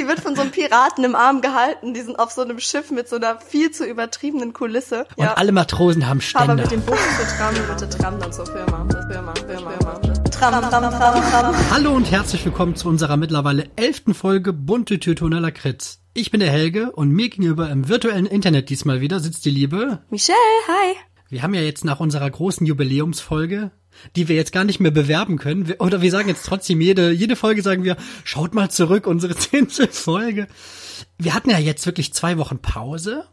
Die wird von so einem Piraten im Arm gehalten. Die sind auf so einem Schiff mit so einer viel zu übertriebenen Kulisse. Und ja. alle Matrosen haben Ständer. Aber mit dem Bus zur Tram, bitte Tram dann zur Firma. Firma, Firma, Firma. Tram, Tram, Tram, Tram. Hallo und herzlich willkommen zu unserer mittlerweile elften Folge Bunte Tütoneller Kritz. Ich bin der Helge und mir gegenüber im virtuellen Internet diesmal wieder sitzt die liebe Michelle, hi. Wir haben ja jetzt nach unserer großen Jubiläumsfolge die wir jetzt gar nicht mehr bewerben können. Oder wir sagen jetzt trotzdem jede, jede Folge sagen wir, schaut mal zurück, unsere zehnte Folge. Wir hatten ja jetzt wirklich zwei Wochen Pause,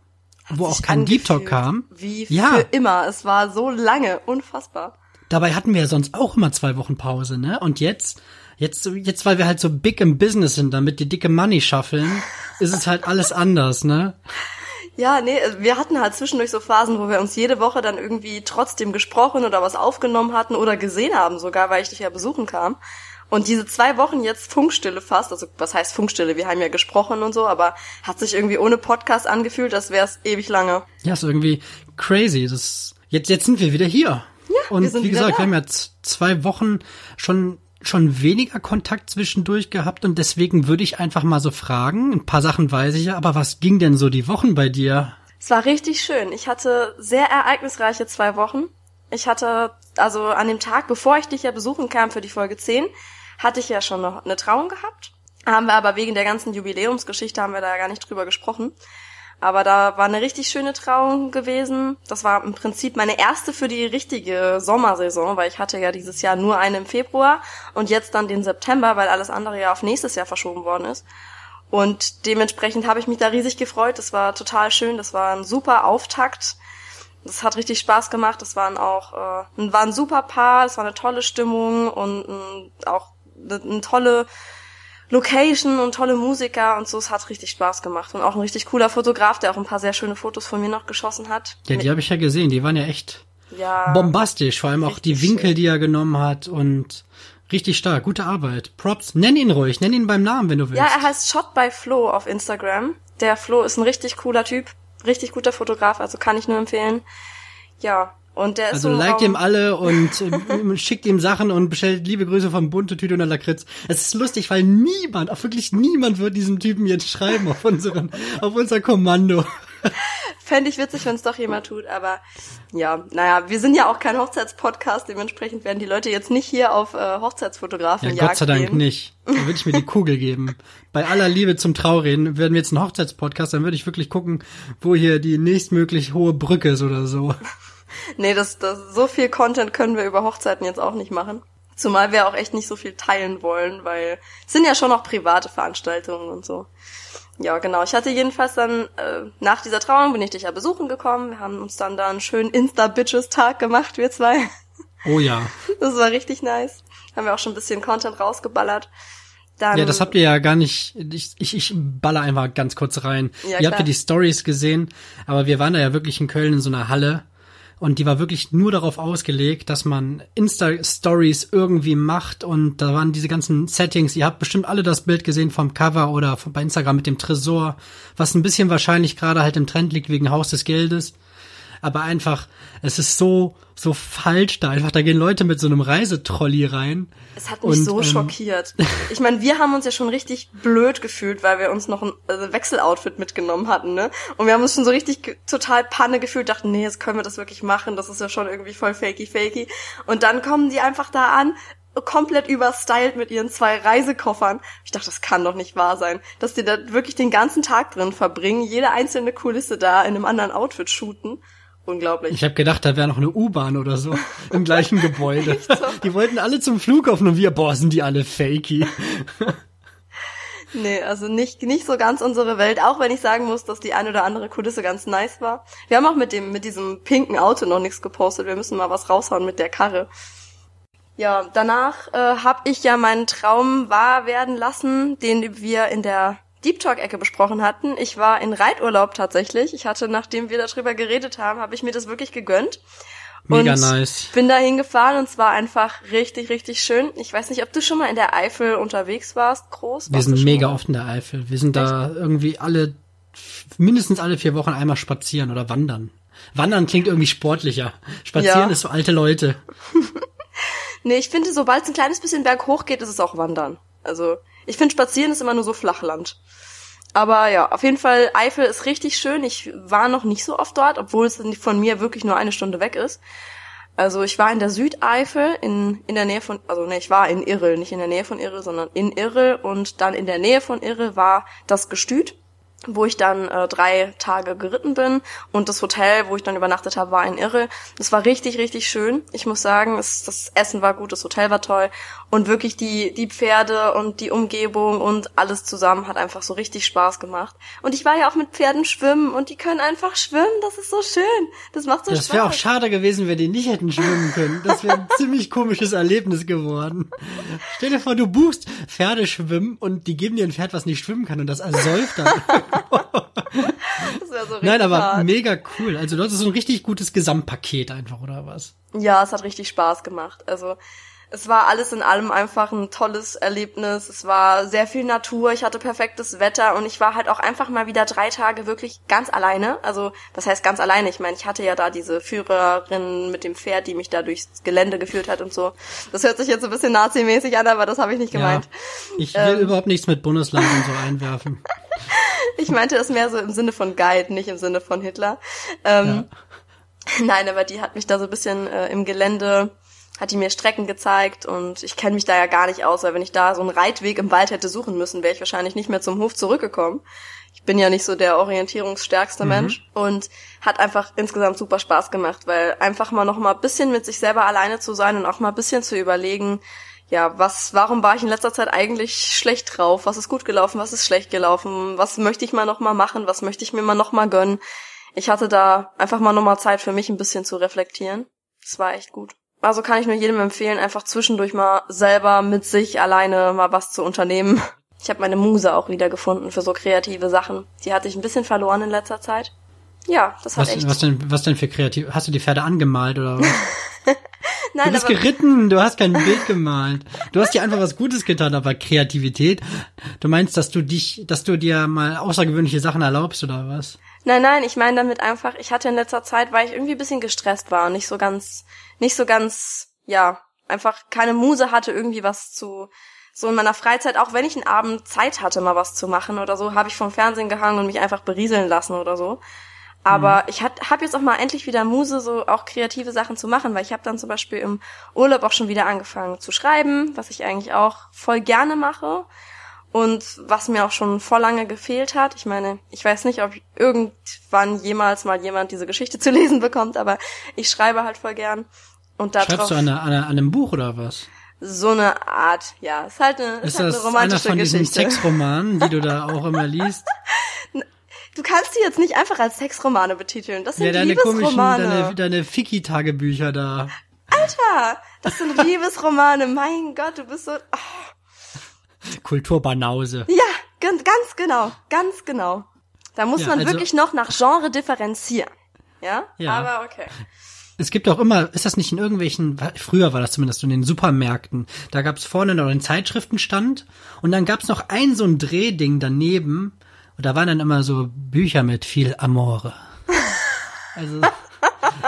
Hat wo auch kein Deep Talk kam. Wie ja. für immer. Es war so lange. Unfassbar. Dabei hatten wir ja sonst auch immer zwei Wochen Pause, ne? Und jetzt, jetzt, jetzt, weil wir halt so big im Business sind, damit die dicke Money schaffeln, ist es halt alles anders, ne? Ja, nee, wir hatten halt zwischendurch so Phasen, wo wir uns jede Woche dann irgendwie trotzdem gesprochen oder was aufgenommen hatten oder gesehen haben sogar, weil ich dich ja besuchen kam. Und diese zwei Wochen jetzt Funkstille fast, also was heißt Funkstille? Wir haben ja gesprochen und so, aber hat sich irgendwie ohne Podcast angefühlt, das wäre es ewig lange. Ja, ist irgendwie crazy. Das jetzt jetzt sind wir wieder hier. Ja, und wir sind wie gesagt, da. wir haben ja zwei Wochen schon schon weniger Kontakt zwischendurch gehabt und deswegen würde ich einfach mal so fragen, ein paar Sachen weiß ich ja, aber was ging denn so die Wochen bei dir? Es war richtig schön. Ich hatte sehr ereignisreiche zwei Wochen. Ich hatte, also an dem Tag, bevor ich dich ja besuchen kam für die Folge 10, hatte ich ja schon noch eine Trauung gehabt. Haben wir aber wegen der ganzen Jubiläumsgeschichte haben wir da gar nicht drüber gesprochen. Aber da war eine richtig schöne Trauung gewesen. Das war im Prinzip meine erste für die richtige Sommersaison, weil ich hatte ja dieses Jahr nur eine im Februar und jetzt dann den September, weil alles andere ja auf nächstes Jahr verschoben worden ist. Und dementsprechend habe ich mich da riesig gefreut. Das war total schön. Das war ein super Auftakt. Das hat richtig Spaß gemacht. Das waren auch äh, war ein super Paar. Es war eine tolle Stimmung und äh, auch eine, eine tolle Location und tolle Musiker und so. Es hat richtig Spaß gemacht. Und auch ein richtig cooler Fotograf, der auch ein paar sehr schöne Fotos von mir noch geschossen hat. Ja, die habe ich ja gesehen. Die waren ja echt ja, bombastisch. Vor allem auch die Winkel, schön. die er genommen hat und richtig stark. Gute Arbeit. Props. Nenn ihn ruhig. Nenn ihn beim Namen, wenn du willst. Ja, er heißt Shot by Flo auf Instagram. Der Flo ist ein richtig cooler Typ. Richtig guter Fotograf. Also kann ich nur empfehlen. Ja, und der ist also so liked ihm alle und äh, schickt ihm Sachen und bestellt liebe Grüße von Bunte Tüte und Lakritz. Es ist lustig, weil niemand, auch wirklich niemand wird diesem Typen jetzt schreiben auf unseren, auf unser Kommando. Fände ich witzig, wenn es doch jemand tut, aber ja, naja, wir sind ja auch kein Hochzeitspodcast, dementsprechend werden die Leute jetzt nicht hier auf äh, Hochzeitsfotografen Ja, Gott sei Dank gehen. nicht. Da würde ich mir die Kugel geben. Bei aller Liebe zum Traureden werden wir jetzt einen Hochzeitspodcast, dann würde ich wirklich gucken, wo hier die nächstmöglich hohe Brücke ist oder so. Nee, das, das, so viel Content können wir über Hochzeiten jetzt auch nicht machen. Zumal wir auch echt nicht so viel teilen wollen, weil es sind ja schon noch private Veranstaltungen und so. Ja, genau. Ich hatte jedenfalls dann äh, nach dieser Trauung bin ich dich ja besuchen gekommen. Wir haben uns dann da einen schönen Insta-Bitches-Tag gemacht, wir zwei. Oh ja. Das war richtig nice. Haben wir auch schon ein bisschen Content rausgeballert. Dann, ja, das habt ihr ja gar nicht. Ich, ich, ich baller einfach ganz kurz rein. Ja, ihr klar. habt ja die Stories gesehen, aber wir waren da ja wirklich in Köln in so einer Halle und die war wirklich nur darauf ausgelegt, dass man Insta-Stories irgendwie macht und da waren diese ganzen Settings. Ihr habt bestimmt alle das Bild gesehen vom Cover oder bei Instagram mit dem Tresor, was ein bisschen wahrscheinlich gerade halt im Trend liegt wegen Haus des Geldes. Aber einfach, es ist so, so falsch da. Einfach, da gehen Leute mit so einem Reisetrolli rein. Es hat mich Und, so ähm, schockiert. Ich meine, wir haben uns ja schon richtig blöd gefühlt, weil wir uns noch ein äh, Wechseloutfit mitgenommen hatten, ne? Und wir haben uns schon so richtig total Panne gefühlt, dachten, nee, jetzt können wir das wirklich machen, das ist ja schon irgendwie voll fakey fakey. Und dann kommen die einfach da an, komplett überstylt mit ihren zwei Reisekoffern. Ich dachte, das kann doch nicht wahr sein, dass die da wirklich den ganzen Tag drin verbringen, jede einzelne Kulisse da in einem anderen Outfit shooten. Unglaublich. Ich habe gedacht, da wäre noch eine U-Bahn oder so im gleichen Gebäude. So? Die wollten alle zum Flughafen und wir, boah, sind die alle fakey. Nee, also nicht, nicht so ganz unsere Welt, auch wenn ich sagen muss, dass die ein oder andere Kulisse ganz nice war. Wir haben auch mit dem, mit diesem pinken Auto noch nichts gepostet. Wir müssen mal was raushauen mit der Karre. Ja, danach äh, habe ich ja meinen Traum wahr werden lassen, den wir in der Deep Talk-Ecke besprochen hatten. Ich war in Reiturlaub tatsächlich. Ich hatte, nachdem wir darüber geredet haben, habe ich mir das wirklich gegönnt. Mega und nice. bin da hingefahren und es war einfach richtig, richtig schön. Ich weiß nicht, ob du schon mal in der Eifel unterwegs warst, groß. Wir sind mega mal? oft in der Eifel. Wir sind da irgendwie alle, mindestens alle vier Wochen einmal spazieren oder wandern. Wandern klingt irgendwie sportlicher. Spazieren Ja. ist so alte Leute. Nee, ich finde, sobald es ein kleines bisschen berghoch geht, ist es auch Wandern. Also Ich finde, Spazieren ist immer nur so Flachland. Aber ja, auf jeden Fall, Eifel ist richtig schön. Ich war noch nicht so oft dort, obwohl es von mir wirklich nur eine Stunde weg ist. Also ich war in der Südeifel, in, in der Nähe von, also ne, ich war in Irrel, nicht in der Nähe von Irrel, sondern in Irrel und dann in der Nähe von Irrel war das Gestüt wo ich dann äh, drei Tage geritten bin und das Hotel, wo ich dann übernachtet habe, war in Irre. Das war richtig, richtig schön. Ich muss sagen, es, das Essen war gut, das Hotel war toll und wirklich die die Pferde und die Umgebung und alles zusammen hat einfach so richtig Spaß gemacht. Und ich war ja auch mit Pferden schwimmen und die können einfach schwimmen. Das ist so schön. Das macht so das Spaß. Das wäre auch schade gewesen, wenn die nicht hätten schwimmen können. Das wäre ein ziemlich komisches Erlebnis geworden. Stell dir vor, du buchst Pferde schwimmen und die geben dir ein Pferd, was nicht schwimmen kann und das ersäuft dann. das wäre so richtig Nein, aber hart. mega cool. Also das ist so ein richtig gutes Gesamtpaket einfach, oder was? Ja, es hat richtig Spaß gemacht. Also es war alles in allem einfach ein tolles Erlebnis. Es war sehr viel Natur, ich hatte perfektes Wetter und ich war halt auch einfach mal wieder drei Tage wirklich ganz alleine. Also, was heißt ganz alleine? Ich meine, ich hatte ja da diese Führerin mit dem Pferd, die mich da durchs Gelände geführt hat und so. Das hört sich jetzt ein bisschen nazimäßig an, aber das habe ich nicht gemeint. Ja, ich will ähm, überhaupt nichts mit Bundesland und so einwerfen. ich meinte das mehr so im Sinne von Guide, nicht im Sinne von Hitler. Ähm, ja. Nein, aber die hat mich da so ein bisschen äh, im Gelände hat die mir Strecken gezeigt und ich kenne mich da ja gar nicht aus, weil wenn ich da so einen Reitweg im Wald hätte suchen müssen, wäre ich wahrscheinlich nicht mehr zum Hof zurückgekommen. Ich bin ja nicht so der orientierungsstärkste mhm. Mensch und hat einfach insgesamt super Spaß gemacht, weil einfach mal noch mal ein bisschen mit sich selber alleine zu sein und auch mal ein bisschen zu überlegen, ja, was, warum war ich in letzter Zeit eigentlich schlecht drauf? Was ist gut gelaufen? Was ist schlecht gelaufen? Was möchte ich mal noch mal machen? Was möchte ich mir mal noch mal gönnen? Ich hatte da einfach mal noch mal Zeit für mich ein bisschen zu reflektieren. Das war echt gut. Also kann ich nur jedem empfehlen, einfach zwischendurch mal selber mit sich alleine mal was zu unternehmen. Ich habe meine Muse auch wieder gefunden für so kreative Sachen. Die hatte ich ein bisschen verloren in letzter Zeit. Ja, das hat was, echt. Was denn, was denn für kreativ? Hast du die Pferde angemalt oder was? Nein, du bist geritten, du hast kein Bild gemalt. Du hast dir einfach was Gutes getan, aber Kreativität. Du meinst, dass du dich, dass du dir mal außergewöhnliche Sachen erlaubst oder was? Nein, nein, ich meine damit einfach, ich hatte in letzter Zeit, weil ich irgendwie ein bisschen gestresst war und nicht so ganz, nicht so ganz, ja, einfach keine Muse hatte, irgendwie was zu, so in meiner Freizeit, auch wenn ich einen Abend Zeit hatte, mal was zu machen oder so, habe ich vom Fernsehen gehangen und mich einfach berieseln lassen oder so. Aber mhm. ich habe jetzt auch mal endlich wieder Muse, so auch kreative Sachen zu machen, weil ich habe dann zum Beispiel im Urlaub auch schon wieder angefangen zu schreiben, was ich eigentlich auch voll gerne mache. Und was mir auch schon vor lange gefehlt hat, ich meine, ich weiß nicht, ob irgendwann jemals mal jemand diese Geschichte zu lesen bekommt, aber ich schreibe halt voll gern. Und da Schreibst du an, einer, an, einer, an einem Buch oder was? So eine Art, ja. Ist halt eine, ist, ist halt das eine romantische einer von Geschichte. diesen Sexromanen, die du da auch immer liest? Du kannst die jetzt nicht einfach als Sexromane betiteln. Das sind ja, deine Liebesromane. deine, deine Ficky-Tagebücher da. Alter, das sind Liebesromane. Mein Gott, du bist so. Oh. Kulturbanause. Ja, ganz, ganz genau, ganz genau. Da muss Ja, man also- wirklich noch nach Genre differenzieren. Ja? Ja. Aber okay. Es gibt auch immer, ist das nicht in irgendwelchen, früher war das zumindest in den Supermärkten, da gab's vorne noch einen Zeitschriftenstand und dann gab's noch ein so ein Drehding daneben und da waren dann immer so Bücher mit viel Amore. Also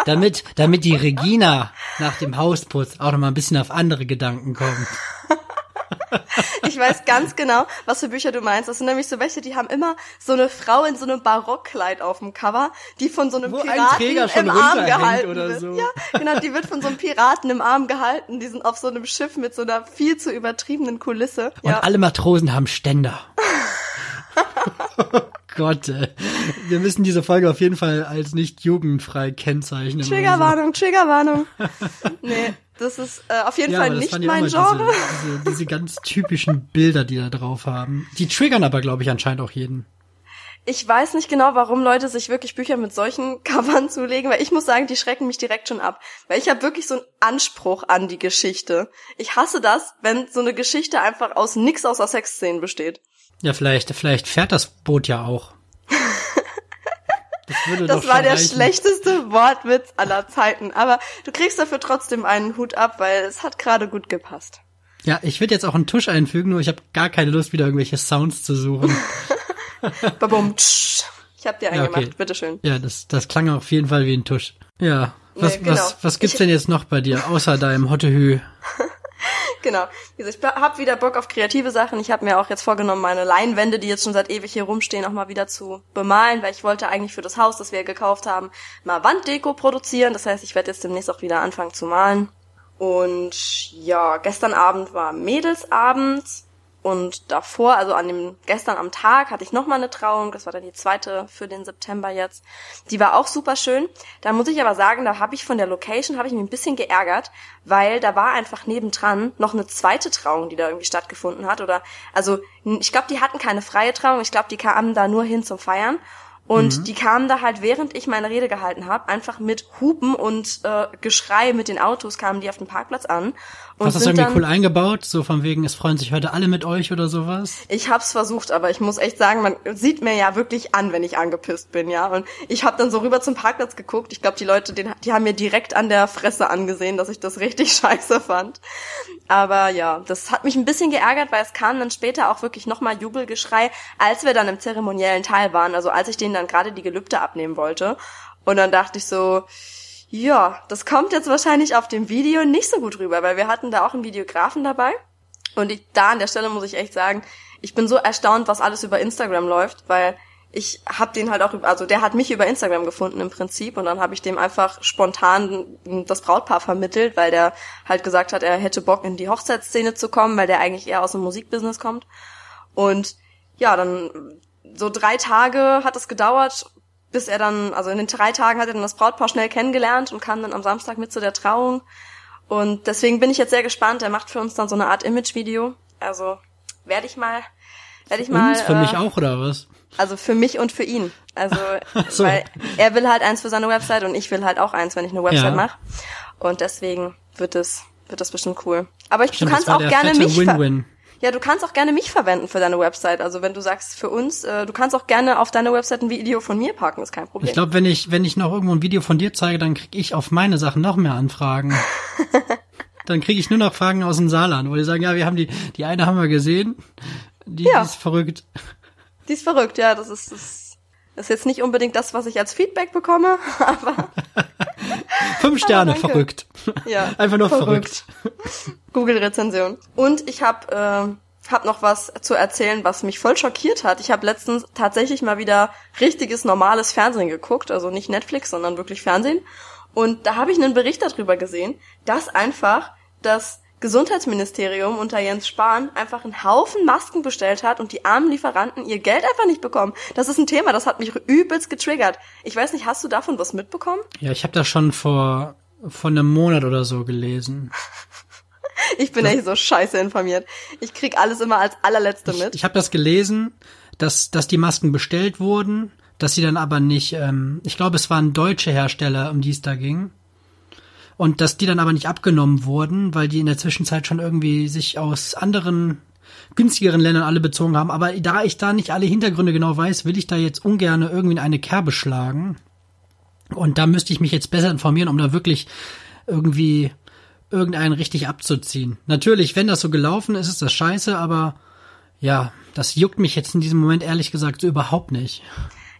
damit, damit die Regina nach dem Hausputz auch noch mal ein bisschen auf andere Gedanken kommt. Ich weiß ganz genau, was für Bücher du meinst. Das sind nämlich so welche, die haben immer so eine Frau in so einem Barockkleid auf dem Cover, die von so einem Wo ein Piraten schon im Arm gehalten oder wird. so. Ja, genau, die wird von so einem Piraten im Arm gehalten. Die sind auf so einem Schiff mit so einer viel zu übertriebenen Kulisse. Und Ja. alle Matrosen haben Ständer. Oh Gott, ey. wir müssen diese Folge auf jeden Fall als nicht jugendfrei kennzeichnen. oder so. Triggerwarnung, Triggerwarnung. nee, das ist äh, auf jeden Ja, Fall nicht mein Genre. Diese, diese, diese ganz typischen Bilder, die da drauf haben. Die triggern aber, glaube ich, anscheinend auch jeden. Ich weiß nicht genau, warum Leute sich wirklich Bücher mit solchen Covern zulegen, weil ich muss sagen, die schrecken mich direkt schon ab. Weil ich habe wirklich so einen Anspruch an die Geschichte. Ich hasse das, wenn so eine Geschichte einfach aus nix außer Sexszenen besteht. Ja, vielleicht, vielleicht fährt das Boot ja auch. Das, würde Das war der reichen. schlechteste Wortwitz aller Zeiten. Aber du kriegst dafür trotzdem einen Hut ab, weil es hat gerade gut gepasst. Ja, ich würde jetzt auch einen Tusch einfügen, nur ich habe gar keine Lust, wieder irgendwelche Sounds zu suchen. Babum, tsch. Ich hab dir Ja, eingemacht, okay. bitteschön. Ja, das, das klang auf jeden Fall wie ein Tusch. Ja. Was, Nee, genau. was, was gibt's Ich- denn jetzt noch bei dir, außer deinem Hottehü? genau. Ich habe wieder Bock auf kreative Sachen. Ich habe mir auch jetzt vorgenommen, meine Leinwände, die jetzt schon seit ewig hier rumstehen, auch mal wieder zu bemalen, weil ich wollte eigentlich für das Haus, das wir gekauft haben, mal Wanddeko produzieren. Das heißt, ich werde jetzt demnächst auch wieder anfangen zu malen. Und ja, gestern Abend war Mädelsabend und davor, also an dem gestern am Tag, hatte ich noch mal eine Trauung. Das war dann die zweite für den September jetzt. Die war auch super schön. Da muss ich aber sagen, da habe ich von der Location habe ich mich ein bisschen geärgert, weil da war einfach nebendran noch eine zweite Trauung, die da irgendwie stattgefunden hat. Oder also ich glaube, die hatten keine freie Trauung. Ich glaube, die kamen da nur hin zum Feiern. Und mhm. die kamen da halt, während ich meine Rede gehalten habe, einfach mit Hupen und äh, Geschrei mit den Autos kamen die auf den Parkplatz an. Und Hast du das irgendwie dann, cool eingebaut? So von wegen, es freuen sich heute alle mit euch oder sowas? Ich hab's versucht, aber ich muss echt sagen, man sieht mir ja wirklich an, wenn ich angepisst bin, ja. Und ich habe dann so rüber zum Parkplatz geguckt. Ich glaube, die Leute, die, die haben mir direkt an der Fresse angesehen, dass ich das richtig scheiße fand. Aber ja, das hat mich ein bisschen geärgert, weil es kam dann später auch wirklich nochmal Jubelgeschrei, als wir dann im zeremoniellen Teil waren, also als ich denen dann gerade die Gelübde abnehmen wollte. Und dann dachte ich so, ja, das kommt jetzt wahrscheinlich auf dem Video nicht so gut rüber, weil wir hatten da auch einen Videografen dabei. Und ich, da an der Stelle muss ich echt sagen, ich bin so erstaunt, was alles über Instagram läuft, weil ich hab den halt auch, also der hat mich über Instagram gefunden im Prinzip und dann habe ich dem einfach spontan das Brautpaar vermittelt, weil der halt gesagt hat, er hätte Bock in die Hochzeitsszene zu kommen, weil der eigentlich eher aus dem Musikbusiness kommt. Und ja, dann so drei Tage hat es gedauert, bis er dann, also in den drei Tagen hat er dann das Brautpaar schnell kennengelernt und kam dann am Samstag mit zu der Trauung. Und deswegen bin ich jetzt sehr gespannt. Er macht für uns dann so eine Art Image-Video. Also werde ich mal, werde ich mal. Uns, für äh, mich auch oder was? Also für mich und für ihn. Also, so. weil er will halt eins für seine Website und ich will halt auch eins, wenn ich eine Website ja. mache. Und deswegen wird es, wird das bestimmt cool. Aber ich, Stimmt, du kannst auch gerne mich. Win -win. Ja, du kannst auch gerne mich verwenden für deine Website. Also wenn du sagst für uns, äh, du kannst auch gerne auf deine Website ein Video von mir packen, ist kein Problem. Ich glaube, wenn ich wenn ich noch irgendwo ein Video von dir zeige, dann krieg ich auf meine Sachen noch mehr Anfragen. dann kriege ich nur noch Fragen aus dem Saarland, wo die sagen, ja, wir haben die die eine haben wir gesehen, die, ja. die ist verrückt. Die ist verrückt, ja, das ist das ist jetzt nicht unbedingt das, was ich als Feedback bekomme, aber Fünf Sterne, verrückt. Ja. Einfach nur verrückt. verrückt. Google-Rezension. Und ich habe äh, hab noch was zu erzählen, was mich voll schockiert hat. Ich habe letztens tatsächlich mal wieder richtiges, normales Fernsehen geguckt. Also nicht Netflix, sondern wirklich Fernsehen. Und da habe ich einen Bericht darüber gesehen, dass einfach das Gesundheitsministerium unter Jens Spahn einfach einen Haufen Masken bestellt hat und die armen Lieferanten ihr Geld einfach nicht bekommen. Das ist ein Thema, das hat mich übelst getriggert. Ich weiß nicht, hast du davon was mitbekommen? Ja, ich habe das schon vor vor einem Monat oder so gelesen. ich bin das, echt so scheiße informiert. Ich krieg alles immer als allerletzte ich, mit. Ich habe das gelesen, dass dass die Masken bestellt wurden, dass sie dann aber nicht. Ähm, ich glaube, es waren deutsche Hersteller, um die es da ging und dass die dann aber nicht abgenommen wurden, weil die in der Zwischenzeit schon irgendwie sich aus anderen günstigeren Ländern alle bezogen haben. Aber da ich da nicht alle Hintergründe genau weiß, will ich da jetzt ungern irgendwie in eine Kerbe schlagen. Und da müsste ich mich jetzt besser informieren, um da wirklich irgendwie irgendeinen richtig abzuziehen. Natürlich, wenn das so gelaufen ist, ist das scheiße, aber ja, das juckt mich jetzt in diesem Moment ehrlich gesagt so überhaupt nicht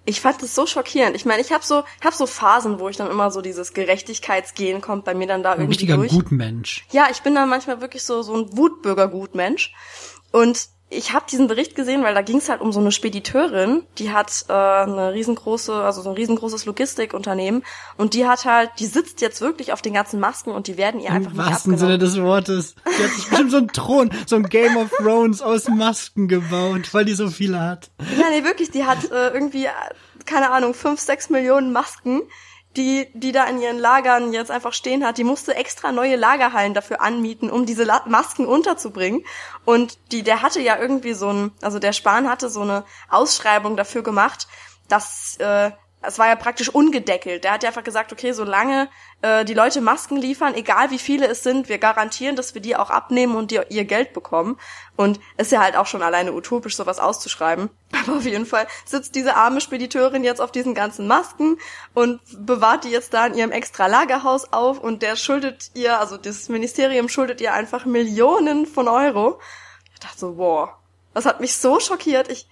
ich fand das so schockierend. Ich meine, ich habe so hab so Phasen, wo ich dann immer so dieses Gerechtigkeitsgehen kommt bei mir dann da ein irgendwie richtiger durch. Gutmensch. Ja, ich bin dann manchmal wirklich so so ein Wutbürger-Gutmensch und ich habe diesen Bericht gesehen, weil da ging es halt um so eine Spediteurin, die hat äh, eine riesengroße, also so ein riesengroßes Logistikunternehmen und die hat halt, die sitzt jetzt wirklich auf den ganzen Masken und die werden ihr einfach Im nicht wahrsten Sinne des Wortes. Die hat sich bestimmt so ein Thron, so ein Game of Thrones aus Masken gebaut, weil die so viele hat. Ja, nee, wirklich, die hat äh, irgendwie, keine Ahnung, fünf, sechs Millionen Masken die, die da in ihren Lagern jetzt einfach stehen hat, die musste extra neue Lagerhallen dafür anmieten, um diese La Masken unterzubringen. Und die, der hatte ja irgendwie so ein, also der Spahn hatte so eine Ausschreibung dafür gemacht, dass äh, es war ja praktisch ungedeckelt. Der hat ja einfach gesagt, okay, solange äh, die Leute Masken liefern, egal wie viele es sind, wir garantieren, dass wir die auch abnehmen und die ihr Geld bekommen. Und ist ja halt auch schon alleine utopisch, sowas auszuschreiben. Aber auf jeden Fall sitzt diese arme Spediteurin jetzt auf diesen ganzen Masken und bewahrt die jetzt da in ihrem extra Lagerhaus auf und der schuldet ihr, also das Ministerium schuldet ihr einfach Millionen von Euro. Ich dachte so, boah, das hat mich so schockiert. Ich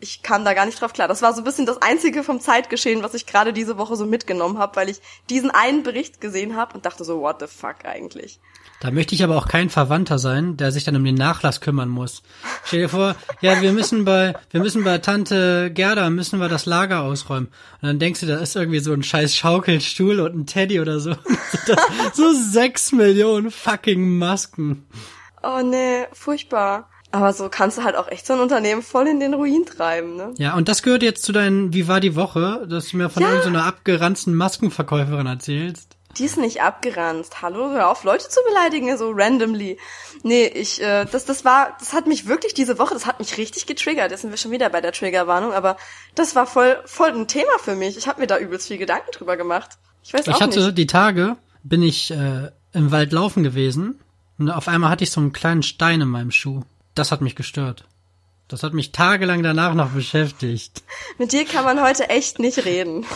ich kam da gar nicht drauf klar. Das war so ein bisschen das Einzige vom Zeitgeschehen, was ich gerade diese Woche so mitgenommen habe, weil ich diesen einen Bericht gesehen habe und dachte so, what the fuck eigentlich. Da möchte ich aber auch kein Verwandter sein, der sich dann um den Nachlass kümmern muss. Stell dir vor, ja, wir müssen bei, wir müssen bei Tante Gerda, müssen wir das Lager ausräumen. Und dann denkst du, da ist irgendwie so ein scheiß Schaukelstuhl und ein Teddy oder so. so sechs Millionen fucking Masken. Oh nee, furchtbar. Aber so kannst du halt auch echt so ein Unternehmen voll in den Ruin treiben, ne? Ja, und das gehört jetzt zu deinen Wie war die Woche, dass du mir von Ja. irgendeiner abgeranzten Maskenverkäuferin erzählst. Die ist nicht abgeranzt. Hallo, hör auf, Leute zu beleidigen, so randomly. Nee, ich, äh, das, das war, das hat mich wirklich diese Woche, das hat mich richtig getriggert. Jetzt sind wir schon wieder bei der Triggerwarnung, aber das war voll, voll ein Thema für mich. Ich habe mir da übelst viel Gedanken drüber gemacht. Ich weiß auch Ich hatte nicht. die Tage, bin ich äh, im Wald laufen gewesen und auf einmal hatte ich so einen kleinen Stein in meinem Schuh. Das hat mich gestört. Das hat mich tagelang danach noch beschäftigt. Mit dir kann man heute echt nicht reden.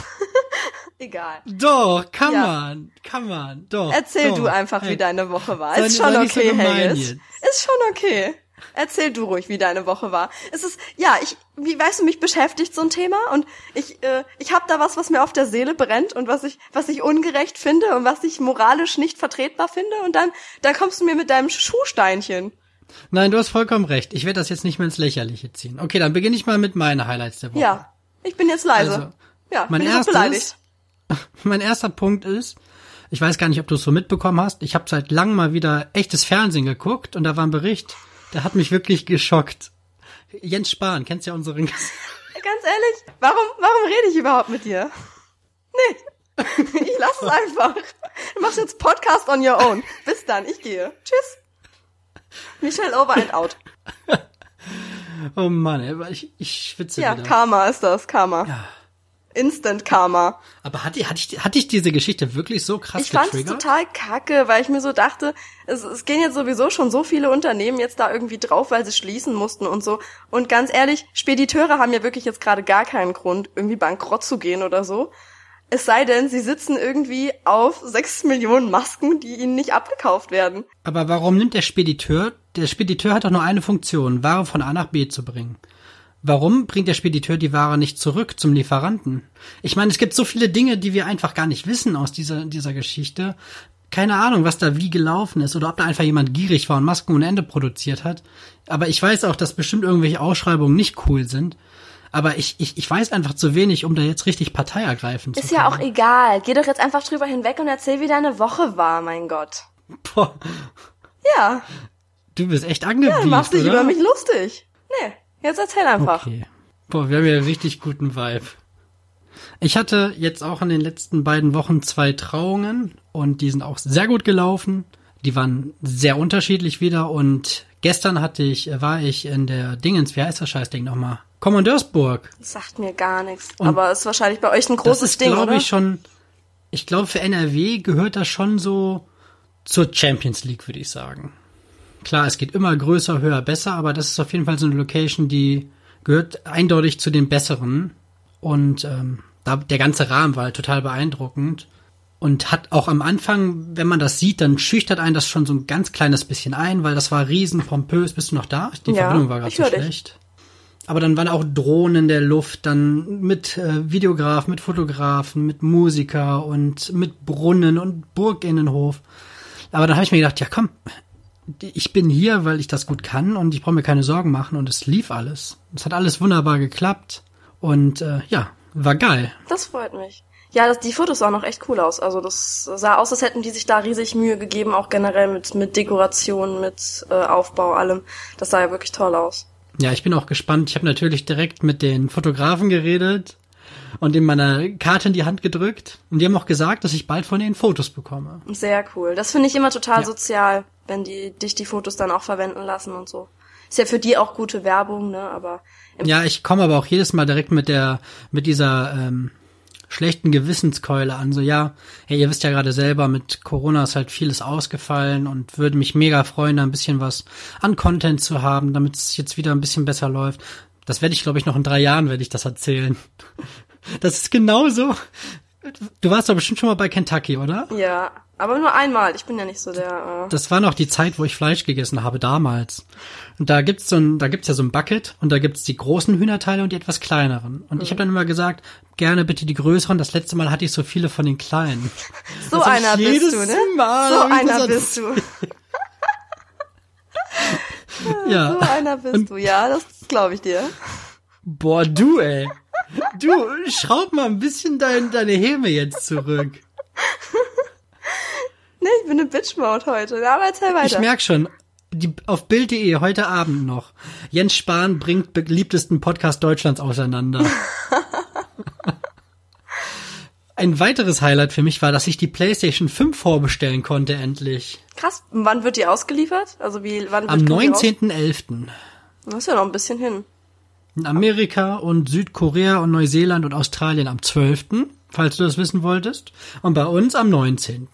Egal. Doch, kann Ja. man, kann man, doch. Erzähl doch. du einfach, Hey, wie deine Woche war. Ist schon so okay, Haggis. jetzt. Ist schon okay. Erzähl du ruhig, wie deine Woche war. Es ist, ja, ich, wie weißt du, mich beschäftigt so ein Thema und ich, äh, ich habe da was, was mir auf der Seele brennt und was ich, was ich ungerecht finde und was ich moralisch nicht vertretbar finde und dann, dann kommst du mir mit deinem Schuhsteinchen. Nein, du hast vollkommen recht. Ich werde das jetzt nicht mehr ins Lächerliche ziehen. Okay, dann beginne ich mal mit meinen Highlights der Woche. Ja, ich bin jetzt leise. Also, ja, mein bin erstes- beleidigt. Mein erster Punkt ist, ich weiß gar nicht, ob du es so mitbekommen hast. Ich habe seit langem mal wieder echtes Fernsehen geguckt und da war ein Bericht, der hat mich wirklich geschockt. Jens Spahn, kennst ja unseren Ganz ehrlich, warum, warum rede ich überhaupt mit dir? Nee. Ich lass es einfach. Du machst jetzt Podcast on your own. Bis dann, ich gehe. Tschüss. Michelle over and out. Oh Mann, ich, ich schwitze Ja, wieder. Karma ist das, Karma. Instant Karma. Aber hatte, hatte, ich, hatte ich diese Geschichte wirklich so krass Ich fand's getriggert? total kacke, weil ich mir so dachte, es, es gehen jetzt sowieso schon so viele Unternehmen jetzt da irgendwie drauf, weil sie schließen mussten und so. Und ganz ehrlich, Spediteure haben ja wirklich jetzt gerade gar keinen Grund, irgendwie bankrott zu gehen oder so. Es sei denn, sie sitzen irgendwie auf sechs Millionen Masken, die ihnen nicht abgekauft werden. Aber warum nimmt der Spediteur, der Spediteur hat doch nur eine Funktion, Ware von A nach B zu bringen. Warum bringt der Spediteur die Ware nicht zurück zum Lieferanten? Ich meine, es gibt so viele Dinge, die wir einfach gar nicht wissen aus dieser, dieser Geschichte. Keine Ahnung, was da wie gelaufen ist oder ob da einfach jemand gierig war und Masken ohne Ende produziert hat. Aber ich weiß auch, dass bestimmt irgendwelche Ausschreibungen nicht cool sind. Aber ich, ich, ich weiß einfach zu wenig, um da jetzt richtig Partei ergreifen zu Ist können. ja auch egal. Geh doch jetzt einfach drüber hinweg und erzähl, wie deine Woche war, mein Gott. Boah, Ja, du bist echt angebiest, dann machst dich oder? über mich lustig. Nee, jetzt erzähl einfach. Okay. Boah, wir haben ja einen richtig guten Vibe. Ich hatte jetzt auch in den letzten beiden Wochen zwei Trauungen und die sind auch sehr gut gelaufen. Die waren sehr unterschiedlich wieder und gestern hatte ich, war ich in der Dingens, wie heißt das Scheißding nochmal? Kommandeursburg. Das sagt mir gar nichts. Und Aber ist wahrscheinlich bei euch ein Das großes ist, Ding, glaube ich, schon, ich glaube, für NRW gehört das schon so zur Champions League, würde ich sagen. Klar, es geht immer größer, höher, besser, aber das ist auf jeden Fall so eine Location, die gehört eindeutig zu den besseren. Und ähm, da, der ganze Rahmen war halt total beeindruckend. Und hat auch am Anfang, wenn man das sieht, dann schüchtert einen das schon so ein ganz kleines bisschen ein, weil das war riesen pompös. Bist du noch da? Die Ja, Verbindung war gerade so hör dich. Aber dann waren auch Drohnen in der Luft, dann mit äh, Videograf, mit Fotografen, mit Musiker und mit Brunnen und Burginnenhof. Aber dann habe ich mir gedacht, ja komm, ich bin hier, weil ich das gut kann und ich brauche mir keine Sorgen machen und es lief alles. Es hat alles wunderbar geklappt und äh, ja, war geil. Das freut mich. Ja, das, die Fotos sahen auch echt cool aus. Also das sah aus, als hätten die sich da riesig Mühe gegeben, auch generell mit, mit Dekoration, mit äh, Aufbau, allem. Das sah ja wirklich toll aus. Ja, ich bin auch gespannt. Ich habe natürlich direkt mit den Fotografen geredet und ihm meine Karte in die Hand gedrückt und die haben auch gesagt, dass ich bald von denen Fotos bekomme. Sehr cool. Das finde ich immer total Ja. sozial, wenn die dich die Fotos dann auch verwenden lassen und so. Ist ja für die auch gute Werbung, ne? Aber Ja, ich komme aber auch jedes Mal direkt mit der, mit dieser ähm, schlechten Gewissenskeule an. So, ja, hey, ihr wisst ja gerade selber, mit Corona ist halt vieles ausgefallen und würde mich mega freuen, da ein bisschen was an Content zu haben, damit es jetzt wieder ein bisschen besser läuft. Das werde ich, glaube ich, noch in drei Jahren werde ich das erzählen. Das ist genauso, Du warst doch bestimmt schon mal bei Kentucky, oder? Ja, aber nur einmal. Ich bin ja nicht so der. Äh Das war noch die Zeit, wo ich Fleisch gegessen habe, damals. Und da gibt's so ein, da gibt's ja so ein Bucket und da gibt's die großen Hühnerteile und die etwas kleineren. Und ich habe dann immer gesagt, gerne bitte die größeren. Das letzte Mal hatte ich so viele von den kleinen. so Das ich einer bist du, ne? Mal so einer bist du. Ja. So einer bist du. Ja, das glaube ich dir. Boah, du, ey. Du, schraub mal ein bisschen dein, deine Häme jetzt zurück. Nee, ich bin eine Bitch-Mode heute. Aber erzähl weiter. Ich merk schon, die, auf Bild.de heute Abend noch. Jens Spahn bringt beliebtesten Podcast Deutschlands auseinander. Ein weiteres Highlight für mich war, dass ich die PlayStation 5 vorbestellen konnte endlich. Krass. Wann wird die ausgeliefert? Also wie, wann Am wird raus? 19.11. Das ist ja noch ein bisschen hin. In Amerika und Südkorea und Neuseeland und Australien am 12., falls du das wissen wolltest. Und bei uns am 19.